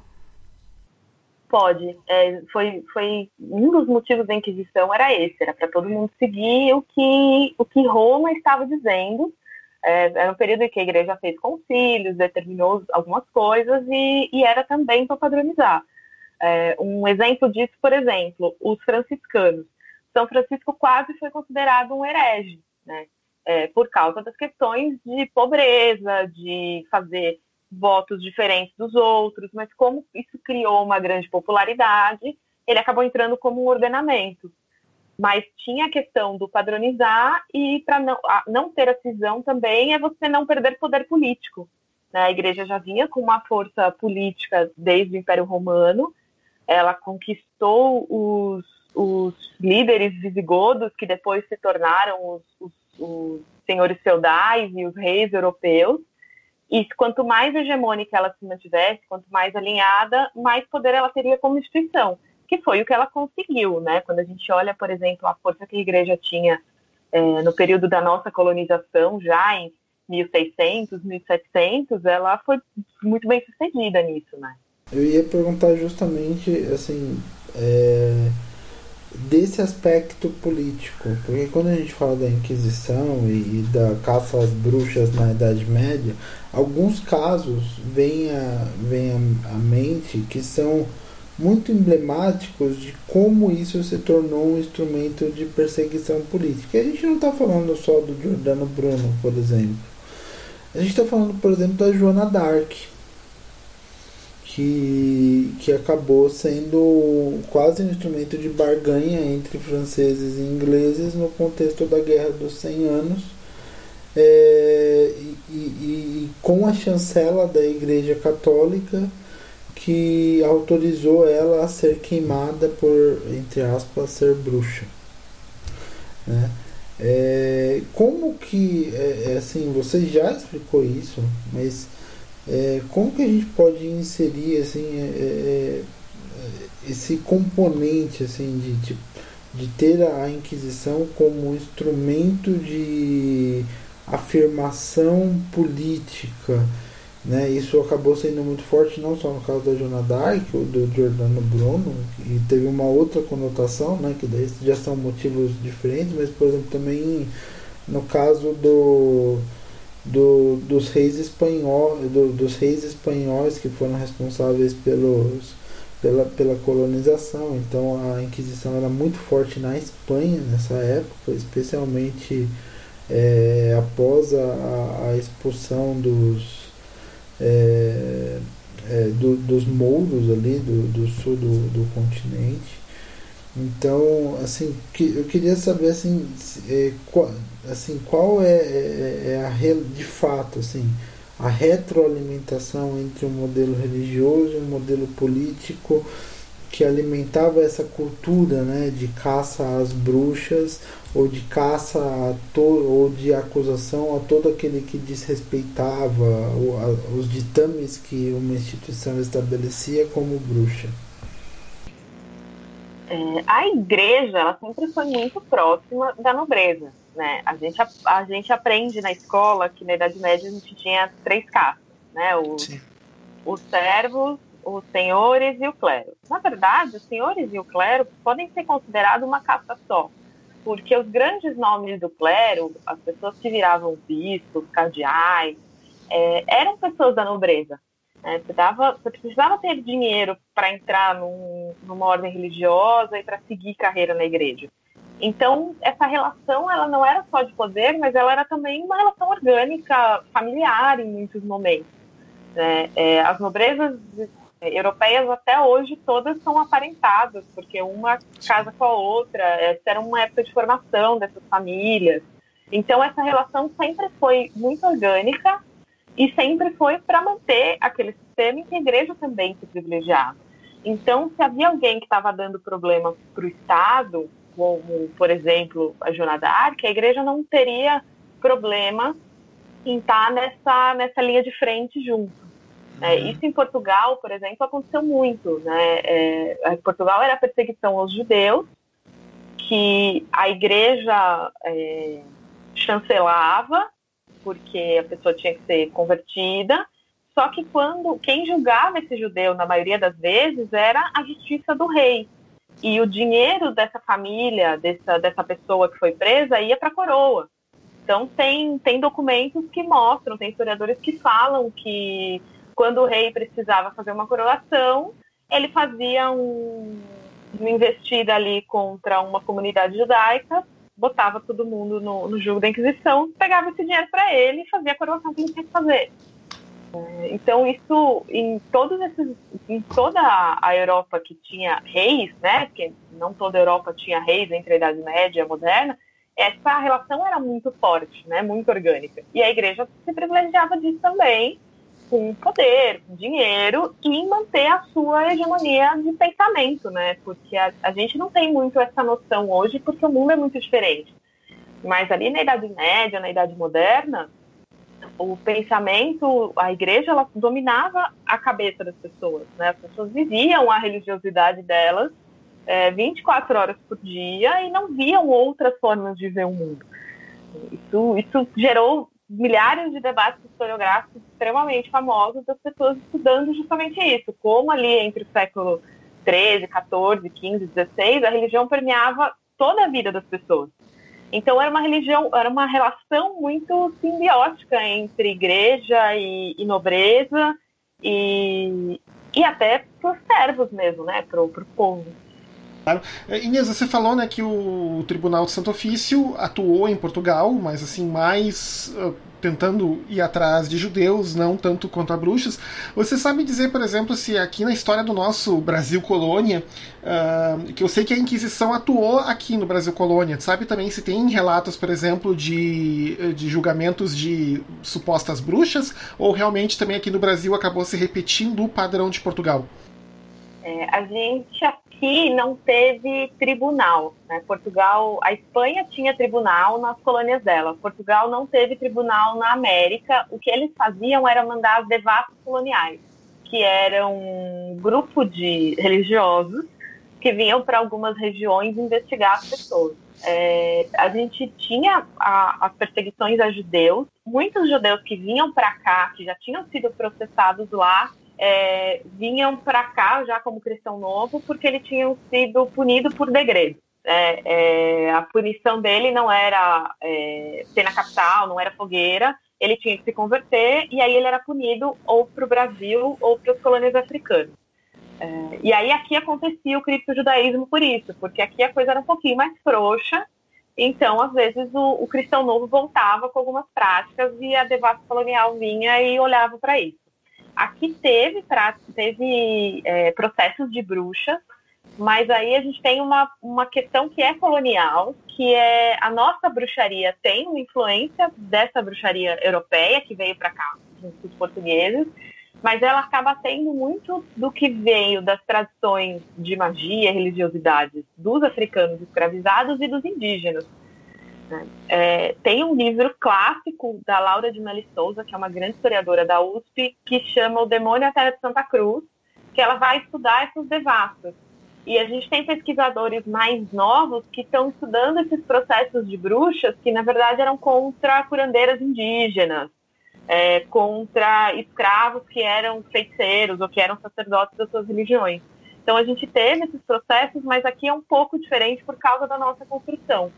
Pode. É, foi, foi um dos motivos da Inquisição era esse, era para todo mundo seguir o que, o que Roma estava dizendo. É, era um período em que a igreja fez concílios, determinou algumas coisas e, e era também para padronizar. É, um exemplo disso, por exemplo, os franciscanos. São Francisco quase foi considerado um herege, né? É, por causa das questões de pobreza, de fazer votos diferentes dos outros, mas como isso criou uma grande popularidade, ele acabou entrando como um ordenamento. Mas tinha a questão do padronizar e para não, não ter a cisão também é você não perder poder político. Né? A igreja já vinha com uma força política desde o Império Romano, ela conquistou os, os líderes visigodos que depois se tornaram os, os, os senhores feudais e os reis europeus, e quanto mais hegemônica ela se mantivesse, quanto mais alinhada, mais poder ela teria como instituição, que foi o que ela conseguiu, né? Quando a gente olha, por exemplo, a força que a igreja tinha é, no período da nossa colonização, já em 1600, 1700, ela foi muito bem sucedida nisso, né? Eu ia perguntar justamente, assim, é desse aspecto político, porque quando a gente fala da Inquisição e, da caça às bruxas na Idade Média, alguns casos vêm à, vêm à mente que são muito emblemáticos de como isso se tornou um instrumento de perseguição política. A gente não está falando só do Giordano Bruno, por exemplo. A gente está falando, por exemplo, da Joana d'Arc, que, que acabou sendo quase um instrumento de barganha entre franceses e ingleses no contexto da Guerra dos 100 Anos. É, e, e, com a chancela da Igreja Católica que autorizou ela a ser queimada por, entre aspas, ser bruxa. Né? É, como que, é, é assim, você já explicou isso, mas é, como que a gente pode inserir assim, é, é, esse componente assim, de, de, de ter a Inquisição como instrumento de afirmação política? Né? Isso acabou sendo muito forte não só no caso da Joana d'Arc ou do Giordano Bruno, e teve uma outra conotação, né? que daí já são motivos diferentes, mas por exemplo também no caso do do, dos reis espanhóis do, dos reis espanhóis que foram responsáveis pelos pela, pela colonização. Então a Inquisição era muito forte na Espanha nessa época, especialmente é, após a, a, expulsão dos, é, é, do, dos mouros ali do, do sul do, do continente. Então, assim, que, eu queria saber assim, é, qual, assim, qual é, é, é a de fato assim, a retroalimentação entre um modelo religioso e um modelo político que alimentava essa cultura né, de caça às bruxas ou de caça a to ou de acusação a todo aquele que desrespeitava os ditames que uma instituição estabelecia como bruxa. É, a igreja ela sempre foi muito próxima da nobreza. Né? A, gente, a, a, gente aprende na escola que na Idade Média a gente tinha três castas, né? os, os servos, os senhores e o clero. Na verdade, os senhores e o clero podem ser considerados uma casta só, porque os grandes nomes do clero, as pessoas que viravam bispos, cardeais, é, eram pessoas da nobreza. Né? Você, dava, você precisava ter dinheiro para entrar num, numa ordem religiosa e para seguir carreira na igreja. Então, essa relação ela não era só de poder, mas ela era também uma relação orgânica, familiar em muitos momentos. Né? É, as nobrezas europeias até hoje todas são aparentadas, porque uma casa com a outra, essa era uma época de formação dessas famílias. Então, essa relação sempre foi muito orgânica e sempre foi para manter aquele sistema em que a igreja também se privilegiava. Então, se havia alguém que estava dando problema para o Estado, como, por exemplo, a Joana d'Arc, a igreja não teria problema em estar tá nessa, nessa linha de frente junto. É, uhum. isso em Portugal, por exemplo, aconteceu muito. Né? É, Portugal era a perseguição aos judeus, que a igreja é, chancelava porque a pessoa tinha que ser convertida. Só que quando quem julgava esse judeu, na maioria das vezes, era a justiça do rei. E o dinheiro dessa família, dessa, dessa pessoa que foi presa, ia para a coroa. Então tem, tem documentos que mostram, tem historiadores que falam que quando o rei precisava fazer uma coroação, ele fazia um, uma investida ali contra uma comunidade judaica botava todo mundo no, no jogo da Inquisição, pegava esse dinheiro para ele e fazia a coroação que ele tinha que fazer. É, então isso em todos esses, em toda a Europa que tinha reis, né? Porque não toda a Europa tinha reis entre a Idade Média e a Moderna. Essa relação era muito forte, né? Muito orgânica. E a Igreja se privilegiava disso também com poder, com dinheiro e em manter a sua hegemonia de pensamento, né? Porque a, a, gente não tem muito essa noção hoje porque o mundo é muito diferente. Mas ali na Idade Média, na Idade Moderna, o pensamento, a igreja, ela dominava a cabeça das pessoas, né? As pessoas viviam a religiosidade delas é, 24 horas por dia e não viam outras formas de ver o mundo. Isso, isso gerou milhares de debates historiográficos extremamente famosos das pessoas estudando justamente isso, como ali entre o século 13, 14, 15, 16, a religião permeava toda a vida das pessoas. Então era uma religião, era uma relação muito simbiótica entre igreja e, e nobreza e, e até para os servos mesmo, né, para o povo. Claro. É, Inês, você falou né, que o Tribunal de Santo Ofício atuou em Portugal, mas assim, mais uh, tentando ir atrás de judeus, não tanto quanto a bruxas. Você sabe dizer, por exemplo, se aqui na história do nosso Brasil colônia, uh, que eu sei que a Inquisição atuou aqui no Brasil colônia, sabe também se tem relatos, por exemplo, de, de julgamentos de supostas bruxas, ou realmente também aqui no Brasil acabou se repetindo o padrão de Portugal? É, a gente aqui não teve tribunal. Né? Portugal, a Espanha tinha tribunal nas colônias dela. Portugal não teve tribunal na América. O que eles faziam era mandar as devassos coloniais, que eram um grupo de religiosos que vinham para algumas regiões investigar as pessoas. É, a gente tinha a, as perseguições a judeus, muitos judeus que vinham para cá, que já tinham sido processados lá, é, vinham para cá já como cristão novo porque eles tinham sido punidos por degredo. É, é, a punição dele não era é, na capital, não era fogueira, ele tinha que se converter e aí ele era punido ou para o Brasil ou para as colônias africanas. É, e aí aqui acontecia o criptojudaísmo por isso, porque aqui a coisa era um pouquinho mais frouxa, então às vezes o, o cristão novo voltava com algumas práticas e a devassa colonial vinha e olhava para isso. Aqui teve, teve é, processos de bruxas, mas aí a gente tem uma, uma questão que é colonial, que é a nossa bruxaria tem uma influência dessa bruxaria europeia que veio para cá, os portugueses, mas ela acaba tendo muito do que veio das tradições de magia, religiosidades dos africanos escravizados e dos indígenas. Né? É, tem um livro clássico da Laura de Meli Souza, que é uma grande historiadora da USP, que chama O Demônio à Terra de Santa Cruz, que ela vai estudar essas devastas. E a gente tem pesquisadores mais novos que estão estudando esses processos de bruxas que, na verdade, eram contra curandeiras indígenas, é, contra escravos que eram feiticeiros ou que eram sacerdotes das suas religiões. Então a gente teve esses processos, mas aqui é um pouco diferente por causa da nossa construção.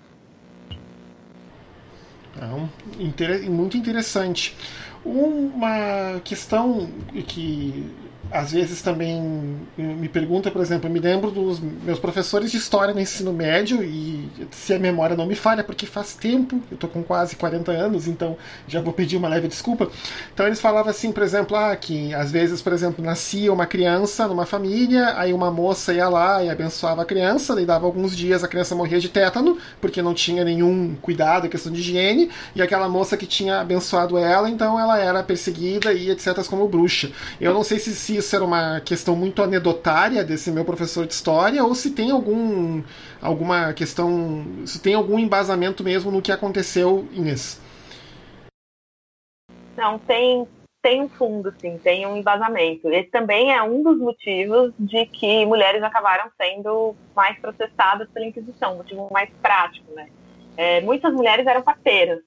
É muito interessante. Uma questão que às vezes também me pergunta, por exemplo, eu me lembro dos meus professores de história no ensino médio e se a memória não me falha, porque faz tempo, eu tô com quase 40 anos, então já vou pedir uma leve desculpa. Então eles falavam assim, por exemplo, ah, que às vezes, por exemplo, nascia uma criança numa família, aí uma moça ia lá e abençoava a criança, daí dava alguns dias a criança morria de tétano, porque não tinha nenhum cuidado, questão de higiene, e aquela moça que tinha abençoado ela, então ela era perseguida e etc como bruxa. Eu não sei se, se isso era uma questão muito anedotária desse meu professor de história ou se tem algum alguma questão, se tem algum embasamento mesmo no que aconteceu, Inês. Não, tem tem um fundo, sim, tem um embasamento. Esse também é um dos motivos de que mulheres acabaram sendo mais processadas pela Inquisição, motivo mais prático, né? É, muitas mulheres eram parteiras,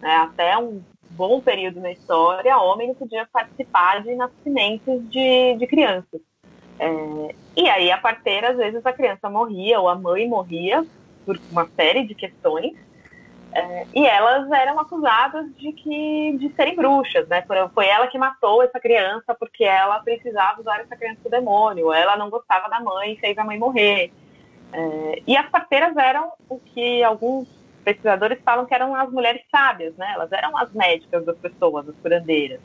né? Até um bom período na história, homem não podia participar de nascimentos de, de crianças. É, e aí a parteira, às vezes a criança morria ou a mãe morria por uma série de questões. É, e elas eram acusadas de que de serem bruxas, né? Foi ela que matou essa criança porque ela precisava usar essa criança para o demônio. Ela não gostava da mãe fez a mãe morrer. É, e as parteiras eram o que alguns pesquisadores falam que eram as mulheres sábias, né? Elas eram as médicas das pessoas, as curandeiras.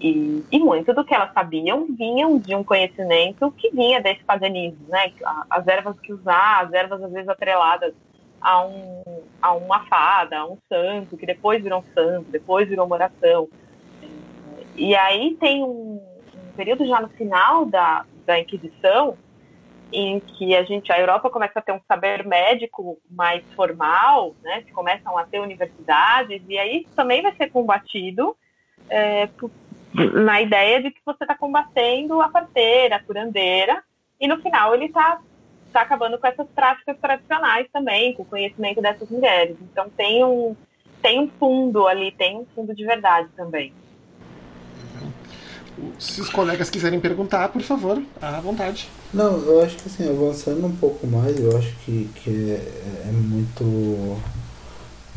E, e, muito do que elas sabiam vinham de um conhecimento que vinha desse paganismo, né? As ervas que usar, as ervas às vezes atreladas a, um, a uma fada, a um santo, que depois virou um santo, depois virou uma oração. E aí tem um, um período já no final da, da Inquisição, em que a gente, a Europa começa a ter um saber médico mais formal, né? Se começam a ter universidades e aí isso também vai ser combatido é, na ideia de que você está combatendo a parteira, a curandeira, e no final ele está tá acabando com essas práticas tradicionais também, com o conhecimento dessas mulheres. Então tem um tem um fundo ali, tem um fundo de verdade também. Se os colegas quiserem perguntar, por favor, à vontade. Não, eu acho que assim, avançando um pouco mais, eu acho que, que é, é muito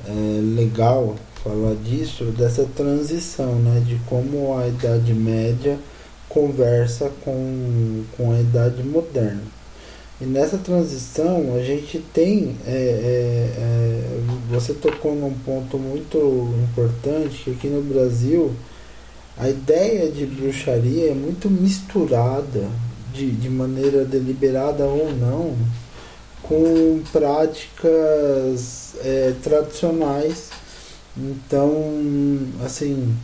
é, legal falar disso, dessa transição, né? De como a Idade Média conversa com, com a Idade Moderna. E nessa transição a gente tem. É, é, é, você tocou num ponto muito importante que aqui no Brasil a ideia de bruxaria é muito misturada de, de maneira deliberada ou não, com práticas é, tradicionais. Então, assim,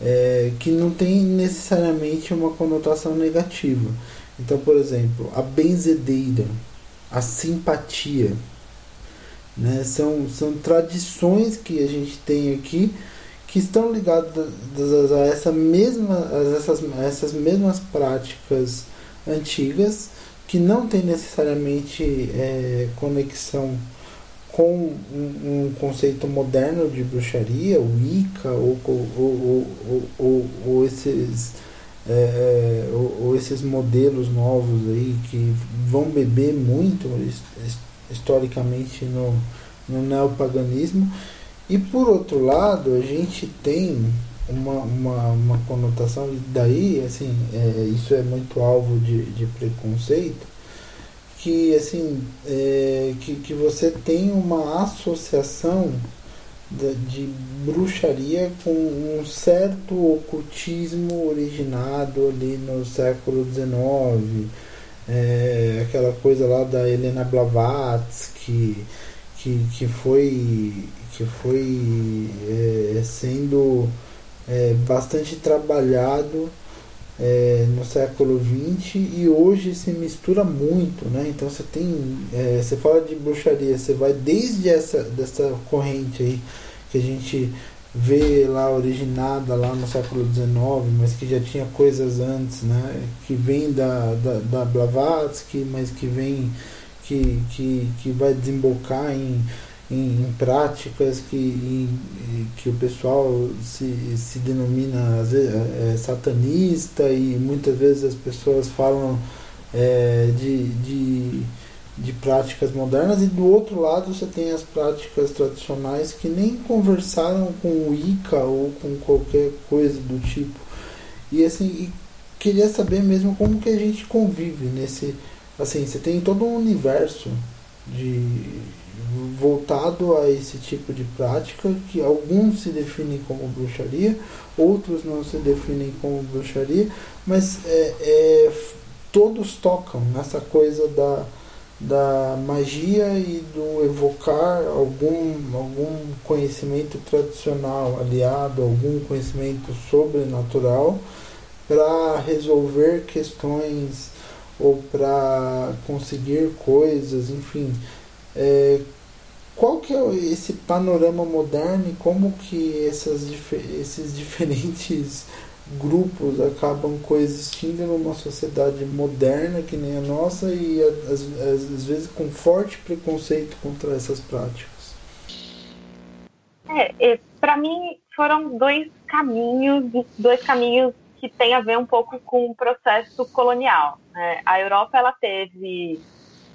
é, que não tem necessariamente uma conotação negativa. Então, por exemplo, a benzedeira, a simpatia, né, são, são tradições que a gente tem aqui que estão ligadas a, essa mesma, a essas, a essas mesmas práticas antigas que não tem necessariamente é, conexão com um, um, conceito moderno de bruxaria, o Wicca, ou, ou, ou, ou esses, é, é, ou, esses modelos novos aí que vão beber muito historicamente no, no neopaganismo. E por outro lado, a gente tem uma, uma, uma conotação, e daí, assim, é, isso é muito alvo de, de preconceito, que, assim, é, que, que você tem uma associação de, de bruxaria com um certo ocultismo originado ali no século XIX, é, aquela coisa lá da Helena Blavatsky, que, que foi, que foi é, sendo é, bastante trabalhado é, no século XX e hoje se mistura muito, né? Então você tem, é, você fala de bruxaria, você vai desde essa dessa corrente aí que a gente vê lá originada lá no século XIX, mas que já tinha coisas antes, né? Que vem da, da, da Blavatsky, mas que vem que, que, que vai desembocar em, em, em práticas que, em, que o pessoal se, se denomina vezes, é, satanista e muitas vezes as pessoas falam é, de, de, de práticas modernas e do outro lado você tem as práticas tradicionais que nem conversaram com o Ica ou com qualquer coisa do tipo. E assim, e queria saber mesmo como que a gente convive nesse assim, você tem todo um universo de voltado a esse tipo de prática que alguns se definem como bruxaria, outros não se definem como bruxaria, mas é, é, todos tocam nessa coisa da, da magia e do evocar algum, algum conhecimento tradicional aliado algum conhecimento sobrenatural para resolver questões ou para conseguir coisas, enfim. É, qual que é esse panorama moderno e como que essas, esses diferentes grupos acabam coexistindo numa sociedade moderna que nem a nossa e às, às vezes com forte preconceito contra essas práticas? É, para mim foram dois caminhos, dois caminhos que têm a ver um pouco com o processo colonial. Né? A Europa ela teve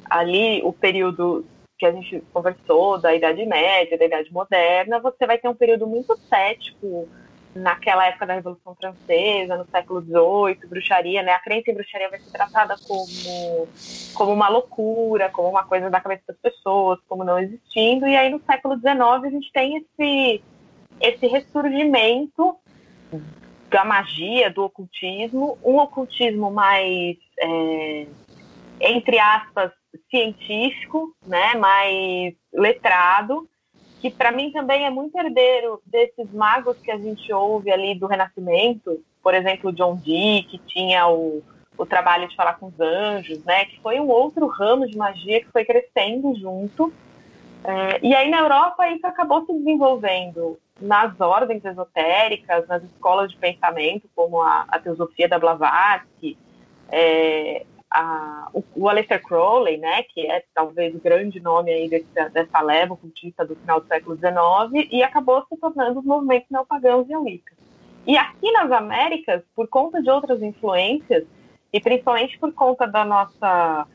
ali o período que a gente conversou da Idade Média, da Idade Moderna, você vai ter um período muito cético naquela época da Revolução Francesa, no século XVIII, bruxaria, né? A crença em bruxaria vai ser tratada como, como uma loucura, como uma coisa da cabeça das pessoas, como não existindo. E aí no século XIX a gente tem esse, esse ressurgimento da magia, do ocultismo, um ocultismo mais, é, entre aspas, científico, né, mais letrado, que para mim também é muito herdeiro desses magos que a gente ouve ali do Renascimento, por exemplo, John Dee, que tinha o, o trabalho de falar com os anjos, né, que foi um outro ramo de magia que foi crescendo junto. É, e aí na Europa isso acabou se desenvolvendo nas ordens esotéricas, nas escolas de pensamento, como a, a teosofia da Blavatsky, é, a, o, o Aleister Crowley, né, que é talvez o grande nome aí desse, dessa leva ocultista do final do século XIX, e acabou se tornando os movimentos neopagãos e wicca. E aqui nas Américas, por conta de outras influências, e principalmente por conta da nossa,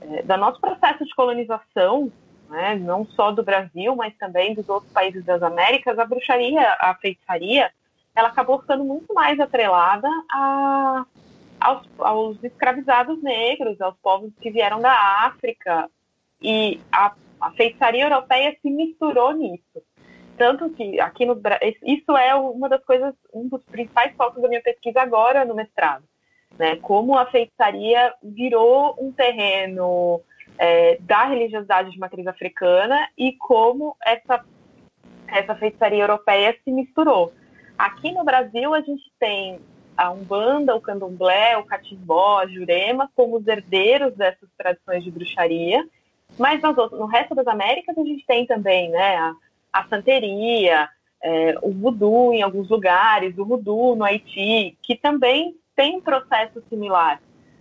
é, do nosso processo de colonização, né, não só do Brasil, mas também dos outros países das Américas, a bruxaria, a feitiçaria, ela acabou ficando muito mais atrelada a, aos, aos escravizados negros, aos povos que vieram da África. E a, a feitiçaria europeia se misturou nisso. Tanto que aqui no isso é uma das coisas, um dos principais focos da minha pesquisa agora no mestrado. Né? Como a feitiçaria virou um terreno é, da religiosidade de matriz africana e como essa, essa feitiçaria europeia se misturou. Aqui no Brasil, a gente tem a Umbanda, o Candomblé, o Catimbó, a Jurema como os herdeiros dessas tradições de bruxaria, mas no resto das Américas a gente tem também né, a, a santeria, é, o voodoo em alguns lugares, o voodoo no Haiti, que também tem um processo similar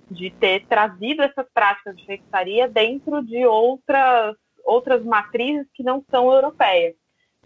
de ter trazido essas práticas de feitiçaria dentro de outras, outras matrizes que não são europeias.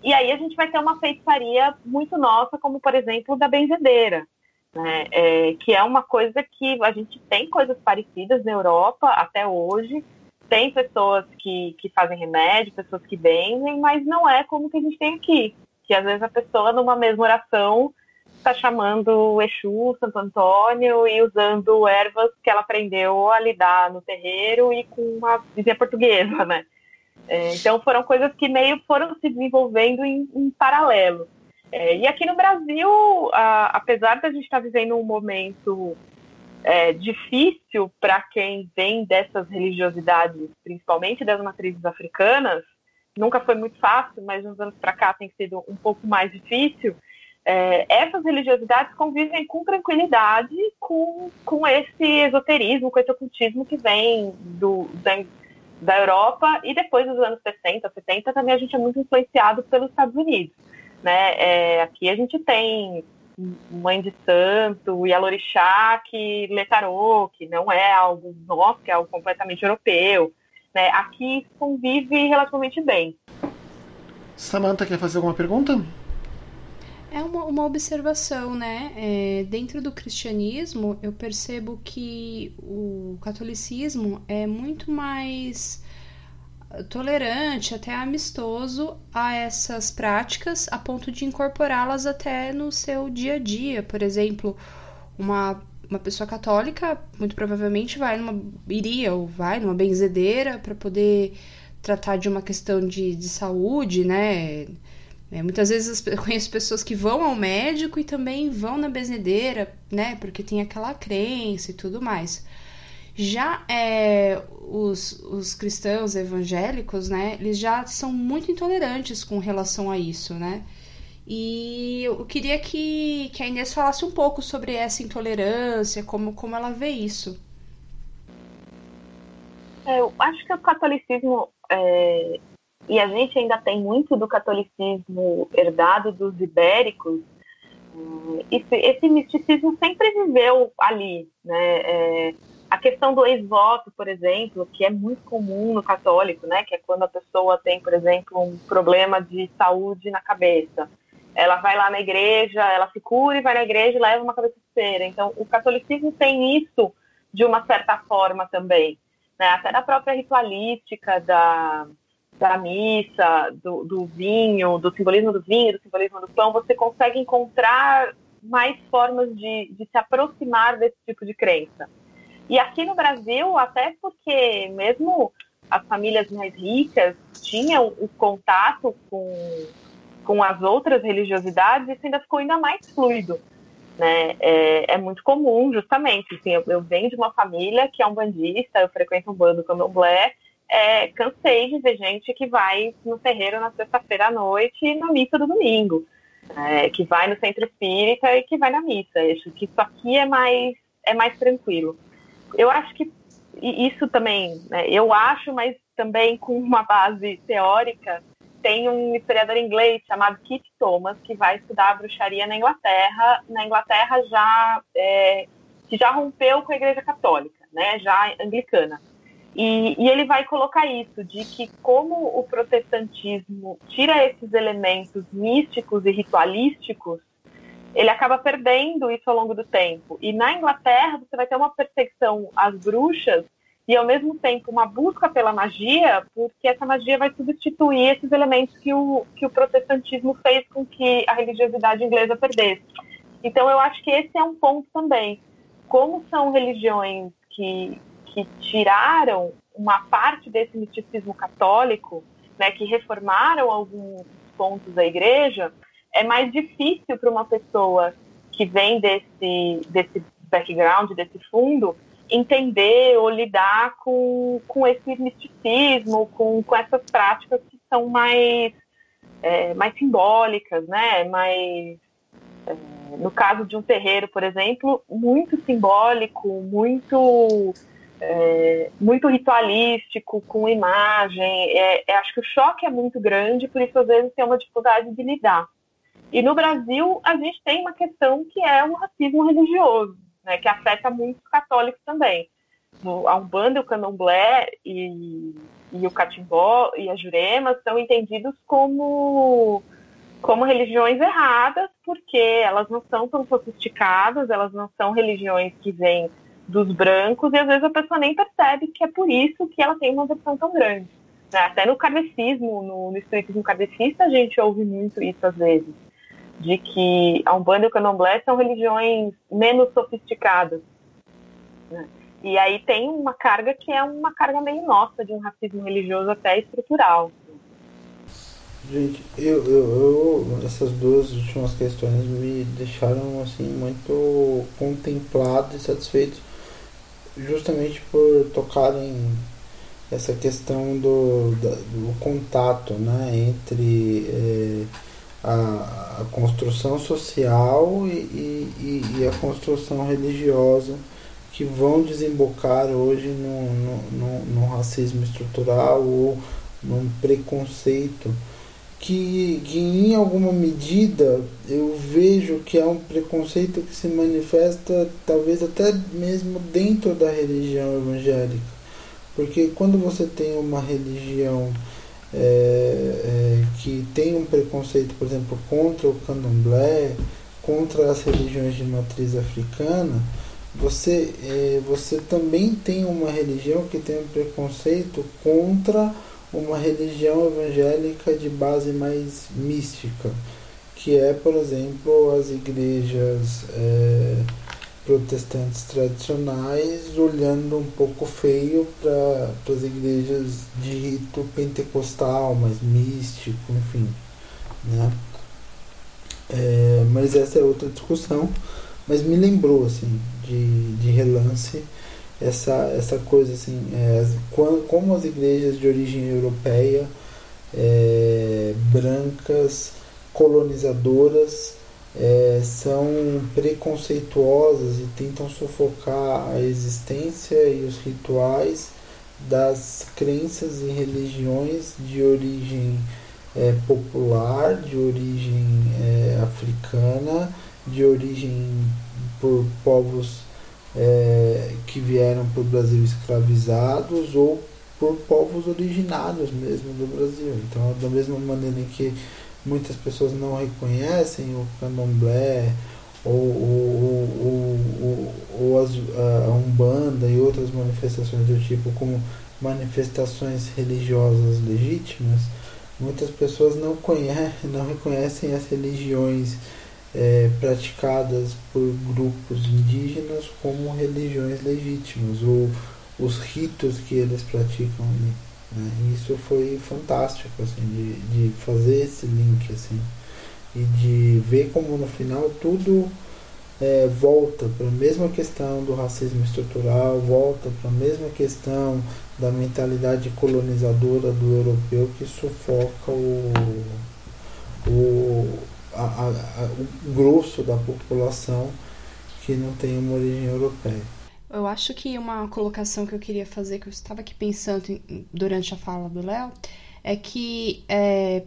E aí a gente vai ter uma feitiçaria muito nossa, como por exemplo da benzedeira, né? É, que é uma coisa que a gente tem coisas parecidas na Europa até hoje. Tem pessoas que, que fazem remédio, pessoas que vendem, mas não é como que a gente tem aqui. Que às vezes a pessoa, numa mesma oração, está chamando o Exu, Santo Antônio e usando ervas que ela aprendeu a lidar no terreiro e com uma vizinha portuguesa, né? É, então foram coisas que meio foram se desenvolvendo em, em paralelo. É, e aqui no Brasil, a, apesar da gente estar tá vivendo um momento é, difícil para quem vem dessas religiosidades, principalmente das matrizes africanas, nunca foi muito fácil, mas uns anos para cá tem sido um pouco mais difícil. É, essas religiosidades convivem com tranquilidade com, com esse esoterismo, com esse ocultismo que vem do, da, da Europa e depois dos anos 60, 70 também a gente é muito influenciado pelos Estados Unidos. Né? É, aqui a gente tem Mãe de Santo e Alorixá que lê que não é algo nosso, que é algo completamente europeu. Né? Aqui convive relativamente bem. Samantha, quer fazer alguma pergunta? É uma, uma observação, né? É, dentro do cristianismo, eu percebo que o catolicismo é muito mais tolerante, até amistoso a essas práticas, a ponto de incorporá-las até no seu dia a dia. Por exemplo, uma, uma pessoa católica muito provavelmente vai numa iria ou vai numa benzedeira para poder tratar de uma questão de, de saúde, né? É, muitas vezes eu conheço pessoas que vão ao médico e também vão na benzedeira, né? Porque tem aquela crença e tudo mais. Já é, os, os cristãos evangélicos, né? Eles já são muito intolerantes com relação a isso, né? E eu queria que, que a Inês falasse um pouco sobre essa intolerância, como, como ela vê isso. É, eu acho que o catolicismo é, e a gente ainda tem muito do catolicismo herdado dos ibéricos, esse, esse misticismo sempre viveu ali, né? É, a questão do ex-voto, por exemplo, que é muito comum no católico, né? Que é quando a pessoa tem, por exemplo, um problema de saúde na cabeça. Ela vai lá na igreja, ela se cura e vai na igreja e leva uma cabeça cera. Então, o catolicismo tem isso de uma certa forma também. Né? Até da própria ritualística da, da missa, do, do, vinho, do simbolismo do vinho, do simbolismo do pão, você consegue encontrar mais formas de, de se aproximar desse tipo de crença. E aqui no Brasil, até porque mesmo as famílias mais ricas tinham o contato com, com as outras religiosidades, isso ainda ficou ainda mais fluido. Né? É, é muito comum, justamente. Assim, eu, eu venho de uma família que é um bandista, eu frequento um bando candomblé, é, cansei de ver gente que vai no terreiro na sexta-feira à noite e na missa do domingo, é, que vai no centro espírita e que vai na missa. Acho que isso aqui é mais, é mais tranquilo. Eu acho que isso também, né, eu acho, mas também com uma base teórica, tem um historiador inglês chamado Keith Thomas que vai estudar a bruxaria na Inglaterra. Na Inglaterra já é, que já rompeu com a Igreja Católica, né, já anglicana. E, e, ele vai colocar isso, de que como o protestantismo tira esses elementos místicos e ritualísticos, ele acaba perdendo isso ao longo do tempo. E na Inglaterra você vai ter uma perseguição às bruxas e ao mesmo tempo uma busca pela magia, porque essa magia vai substituir esses elementos que o, que o protestantismo fez com que a religiosidade inglesa perdesse. Então eu acho que esse é um ponto também. Como são religiões que que tiraram uma parte desse misticismo católico, né, que reformaram alguns pontos da igreja, é mais difícil para uma pessoa que vem desse, desse background, desse fundo, entender ou lidar com, com esse misticismo, com, com essas práticas que são mais, é, mais simbólicas, né? mais, é, no caso de um terreiro, por exemplo, muito simbólico, muito é, muito ritualístico, com imagem. É, é, acho que o choque é muito grande, por isso às vezes tem uma dificuldade de lidar. E no Brasil a gente tem uma questão que é o racismo religioso, né, que afeta muitos católicos também. A Umbanda, o Candomblé e, e o Catimbó e a Jurema são entendidos como como religiões erradas, porque elas não são tão sofisticadas, elas não são religiões que vêm dos brancos, e às vezes a pessoa nem percebe que é por isso que ela tem uma versão tão grande. Né? Até no kardecismo, no, no espiritismo kardecista, a gente ouve muito isso às vezes. de que a Umbanda e o Candomblé são religiões menos sofisticadas. Né? E aí tem uma carga que é uma carga meio nossa, de um racismo religioso até estrutural. Gente, eu, eu, eu, essas duas últimas questões me deixaram assim muito contemplado e satisfeito justamente por tocarem essa questão do, do contato né, entre é, a, a, construção social e, e, e, a construção religiosa que vão desembocar hoje no, no, no, no racismo estrutural ou num preconceito que, que em alguma medida eu vejo que é um preconceito que se manifesta talvez até mesmo dentro da religião evangélica. Porque quando você tem uma religião é, é, que tem um preconceito, por exemplo, contra o candomblé, contra as religiões de matriz africana, você, é, você também tem uma religião que tem um preconceito contra uma religião evangélica de base mais mística, que é, por exemplo, as igrejas é, protestantes tradicionais olhando um pouco feio para as igrejas de rito pentecostal, mais místico, enfim. Né? É, mas essa é outra discussão. Mas me lembrou assim de, de relance essa, essa coisa assim, é, como as igrejas de origem europeia, é, brancas, colonizadoras, é, são preconceituosas e tentam sufocar a existência e os rituais das crenças e religiões de origem é, popular, de origem é, africana, de origem por povos é, que vieram para o Brasil escravizados ou por povos originários mesmo do Brasil. Então, da mesma maneira em que muitas pessoas não reconhecem o candomblé ou, ou, ou, ou as, a Umbanda e outras manifestações do tipo como manifestações religiosas legítimas, muitas pessoas não, conhecem, não reconhecem as religiões é, praticadas por grupos indígenas como religiões legítimas, ou os ritos que eles praticam ali. Né? Isso foi fantástico assim, de, de fazer esse link assim, e de ver como no final tudo é, volta para a mesma questão do racismo estrutural, volta para a mesma questão da mentalidade colonizadora do europeu que sufoca o, o, a, a, o grosso da população que não tem uma origem europeia. Eu acho que uma colocação que eu queria fazer, que eu estava aqui pensando em, durante a fala do Léo, é que é,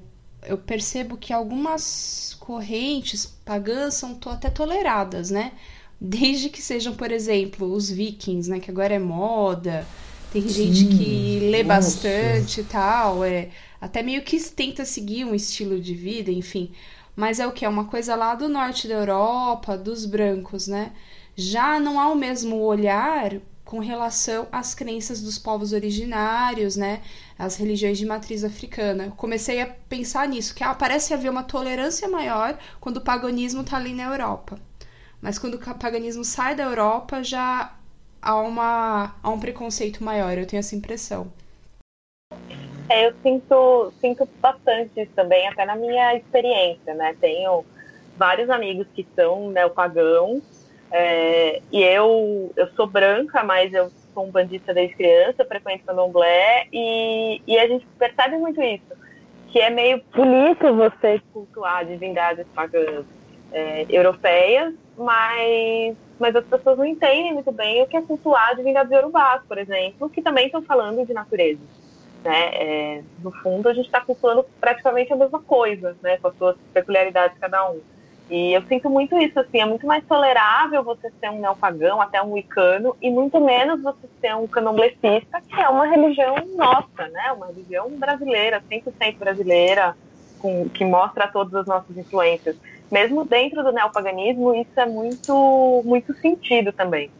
eu percebo que algumas correntes pagãs são até toleradas, né? Desde que sejam, por exemplo, os vikings, né? Que agora é moda. Tem Sim, gente que lê nossa. bastante e tal. É, até meio que tenta seguir um estilo de vida, enfim mas é o que? É uma coisa lá do norte da Europa, dos brancos, né? Já não há o mesmo olhar com relação às crenças dos povos originários, né? As religiões de matriz africana. Eu comecei a pensar nisso, que ah, parece haver uma tolerância maior quando o paganismo está ali na Europa. Mas quando o paganismo sai da Europa, já há, uma, há um preconceito maior, eu tenho essa impressão. É, eu sinto, sinto bastante isso também, até na minha experiência, né? Tenho vários amigos que são neopagãos, é, e eu, eu sou branca, mas eu sou um bandista desde criança, frequento candomblé, e, e a gente percebe muito isso, que é meio bonito você cultuar divindades pagãs é, europeias, mas, mas as pessoas não entendem muito bem o que é cultuar divindades urubás, por exemplo, que também estão falando de natureza. Né? É, no fundo, a gente está cultuando praticamente a mesma coisa, né? com as suas peculiaridades cada um. E eu sinto muito isso, assim, é muito mais tolerável você ser um neopagão, até um wicano, e muito menos você ser um candomblessista, que é uma religião nossa, né? Uma religião brasileira, 100% brasileira, com, que mostra todas as nossas influências. Mesmo dentro do neopaganismo, isso é muito, muito sentido também.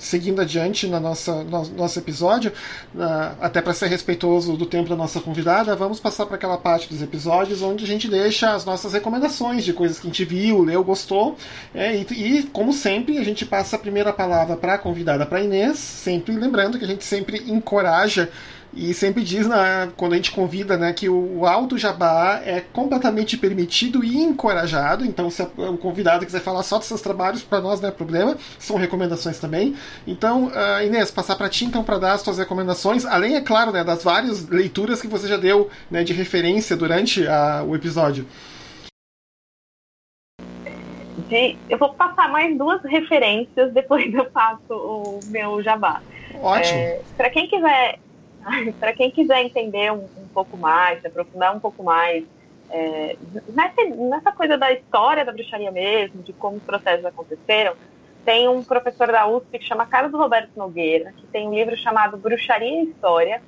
Seguindo adiante na nossa, no nosso episódio, uh, até para ser respeitoso do tempo da nossa convidada, vamos passar para aquela parte dos episódios onde a gente deixa as nossas recomendações de coisas que a gente viu, leu, gostou. É, e, e, como sempre, a gente passa a primeira palavra para a convidada, para Inês, sempre lembrando que a gente sempre encoraja e sempre diz, né, quando a gente convida, né, que o alto jabá é completamente permitido e encorajado. Então, se o convidado quiser falar só dos seus trabalhos, para nós não é problema. São recomendações também. Então, uh, Inês, passar para ti então para dar as suas recomendações, além, é claro, né, das várias leituras que você já deu né, de referência durante uh, o episódio. De, eu vou passar mais duas referências, depois eu faço o meu jabá. Ótimo. É, para quem quiser para quem quiser entender um, um, pouco mais, se aprofundar um pouco mais é, nessa, nessa, coisa da história da bruxaria mesmo, de como os processos aconteceram, tem um professor da USP que chama Carlos Roberto Nogueira, que tem um livro chamado Bruxaria e História,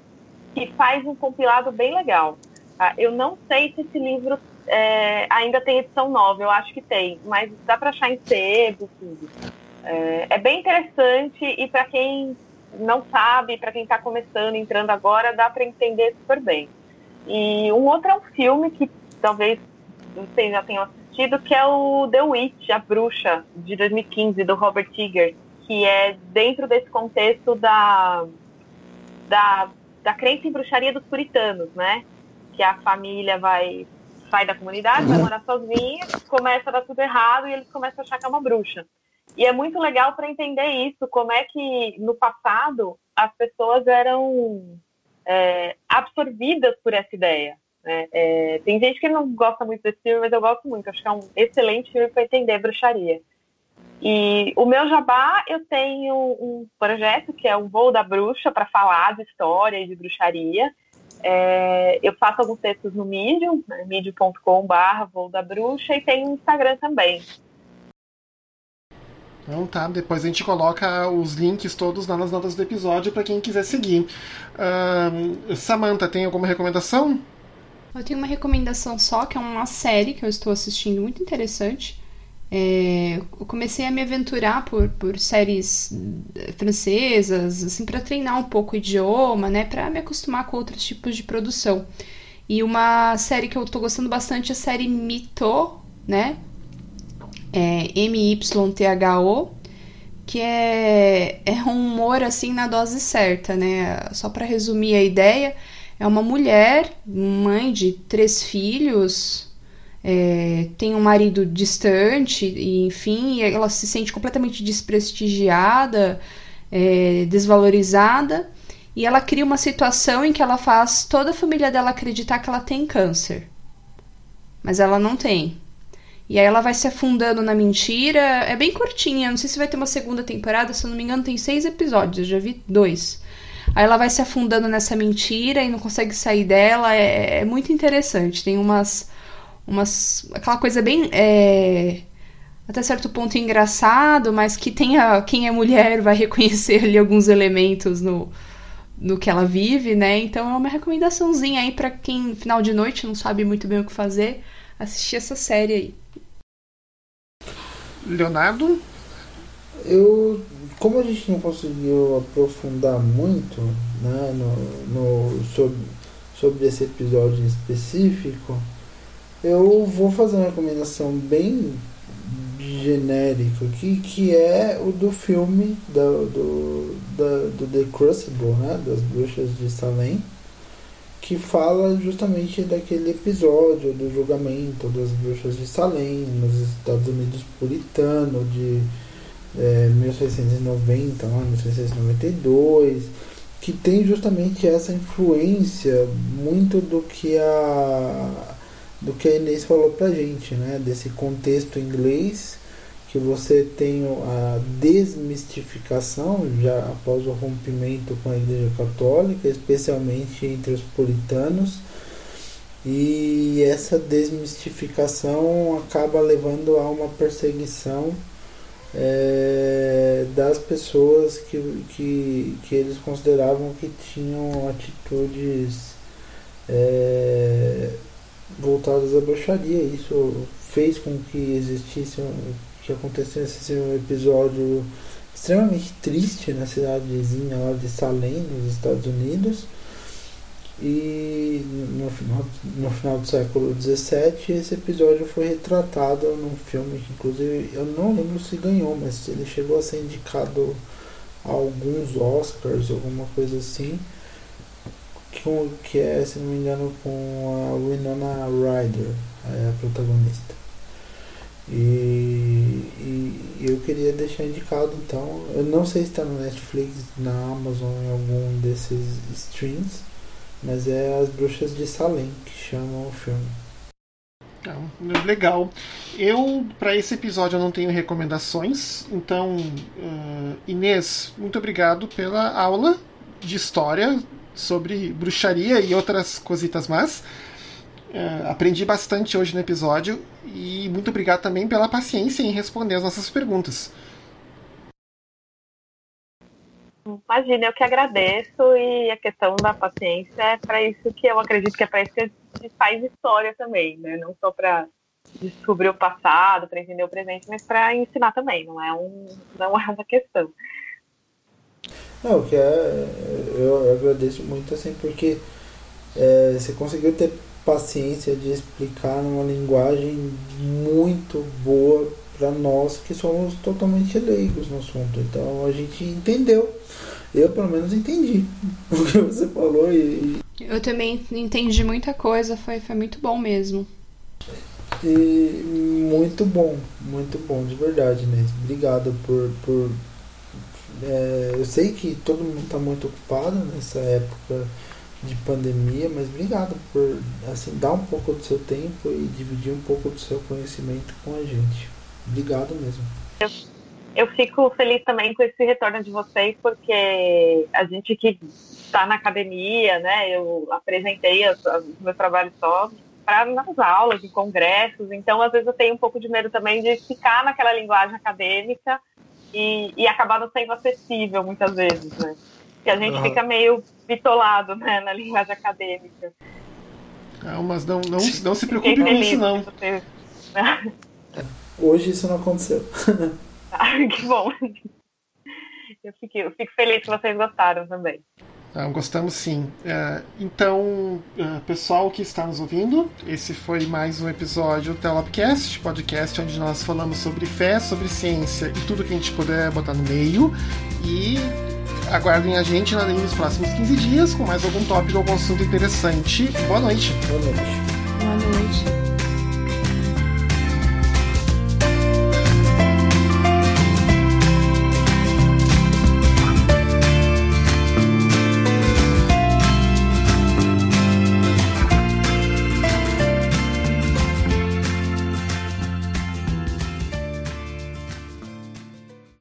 que faz um compilado bem legal. Tá? Eu não sei se esse livro é, ainda tem edição nova, eu acho que tem, mas dá para achar em sebo, tudo. É, é bem interessante e para quem não sabe, para quem está começando, entrando agora, dá para entender super bem. E um outro é um filme que talvez vocês já tenham assistido, que é o The Witch, A Bruxa, de 2015, do Robert Eggers, que é dentro desse contexto da, da, da crença em bruxaria dos puritanos, né? Que a família vai sai da comunidade, vai morar sozinha, começa a dar tudo errado e eles começam a achar que é uma bruxa. E é muito legal para entender isso, como é que no passado as pessoas eram é, absorvidas por essa ideia. Né? É, tem gente que não gosta muito desse filme, mas eu gosto muito. Acho que é um excelente filme para entender bruxaria. E o meu jabá, eu tenho um projeto que é o Voo da Bruxa para falar de história e de bruxaria. É, eu faço alguns textos no Medium, né, medium.com.br, Voo da Bruxa, e tem um Instagram também, então tá, depois a gente coloca os links todos nas notas do episódio para quem quiser seguir. Uh, Samantha, tem alguma recomendação? Eu tenho uma recomendação só, que é uma série que eu estou assistindo muito interessante. É, eu comecei a me aventurar por, por séries eh, francesas, assim, para treinar um pouco o idioma, né, para me acostumar com outros tipos de produção. E uma série que eu estou gostando bastante é a série Mito, né, é, MYTHO, que é, é um humor assim na dose certa, né? Só para resumir a ideia, é uma mulher, mãe de três filhos, é, tem um marido distante, e, enfim, ela se sente completamente desprestigiada, é, desvalorizada, e ela cria uma situação em que ela faz toda a família dela acreditar que ela tem câncer. Mas ela não tem. E aí ela vai se afundando na mentira. É bem curtinha, não sei se vai ter uma segunda temporada, se eu não me engano, tem seis episódios, eu já vi dois. Aí ela vai se afundando nessa mentira e não consegue sair dela. É, é muito interessante. Tem umas. umas aquela coisa bem. É, até certo ponto engraçado, mas que tem a, quem é mulher vai reconhecer ali alguns elementos no, no que ela vive, né? Então é uma recomendaçãozinha aí para quem final de noite não sabe muito bem o que fazer, assistir essa série aí. Leonardo? Eu, como a gente não conseguiu aprofundar muito né, no, no, sobre, sobre esse episódio em específico, eu vou fazer uma recomendação bem genérica aqui, que é o do filme do, do The Crucible, né, das bruxas de Salem que fala justamente daquele episódio do julgamento das bruxas de Salem nos Estados Unidos puritano de é, 1690, lá, 1692, que tem justamente essa influência muito do que a do que a Inês falou pra gente, né? Desse contexto inglês que você tem a desmistificação já após o rompimento com a Igreja Católica, especialmente entre os puritanos, e essa desmistificação acaba levando a uma perseguição é, das pessoas que, que, que eles consideravam que tinham atitudes é, voltadas à bruxaria. Isso fez com que existisse um, que acontecesse um episódio extremamente triste na cidadezinha lá de Salem, nos Estados Unidos. E no final, no final do século XVII, esse episódio foi retratado num filme que, inclusive, eu não lembro se ganhou, mas ele chegou a ser indicado a alguns Oscars, alguma coisa assim. Que, que é, se não me engano, com a Winona Ryder, a protagonista. E, e, eu queria deixar indicado então. Eu não sei se está no Netflix, na Amazon, em algum desses streams, mas é As Bruxas de Salem que chamam o filme. legal. Eu, para esse episódio, eu não tenho recomendações. Então, uh, Inês, muito obrigado pela aula de história sobre bruxaria e outras cositas más. Uh, aprendi bastante hoje no episódio e muito obrigado também pela paciência em responder as nossas perguntas. Imagina, eu que agradeço e a questão da paciência é para isso que eu acredito que é para isso que a gente faz história também, né? Não só para descobrir o passado, para entender o presente, mas para ensinar também, não é, um, não é uma questão. Não, que é, eu agradeço muito assim, porque é, você conseguiu ter paciência de explicar numa linguagem muito boa para nós que somos totalmente leigos no assunto. Então a gente entendeu. Eu pelo menos entendi o que você falou e. Eu também entendi muita coisa, foi, foi muito bom mesmo. E muito bom, muito bom, de verdade mesmo. Obrigado por. por é, eu sei que todo mundo está muito ocupado nessa época de pandemia, mas obrigado por assim dar um pouco do seu tempo e dividir um pouco do seu conhecimento com a gente. Obrigado mesmo. Eu, eu fico feliz também com esse retorno de vocês, porque a gente que está na academia, né? Eu apresentei os meus trabalhos só para nas aulas, em congressos, então às vezes eu tenho um pouco de medo também de ficar naquela linguagem acadêmica e, e acabar não sendo acessível muitas vezes, né? Que a gente uhum. fica meio bitolado né, na linguagem acadêmica. Não, mas não, não, não se preocupe com isso, não. Hoje isso não aconteceu. ah, que bom. Eu fico, eu fico feliz que vocês gostaram também. Ah, gostamos sim. Uh, então, uh, pessoal que está nos ouvindo, esse foi mais um episódio do Telopcast, podcast onde nós falamos sobre fé, sobre ciência e tudo que a gente puder botar no meio. E aguardem a gente nos próximos 15 dias com mais algum tópico, algum assunto interessante. Boa noite. Boa noite. Boa noite.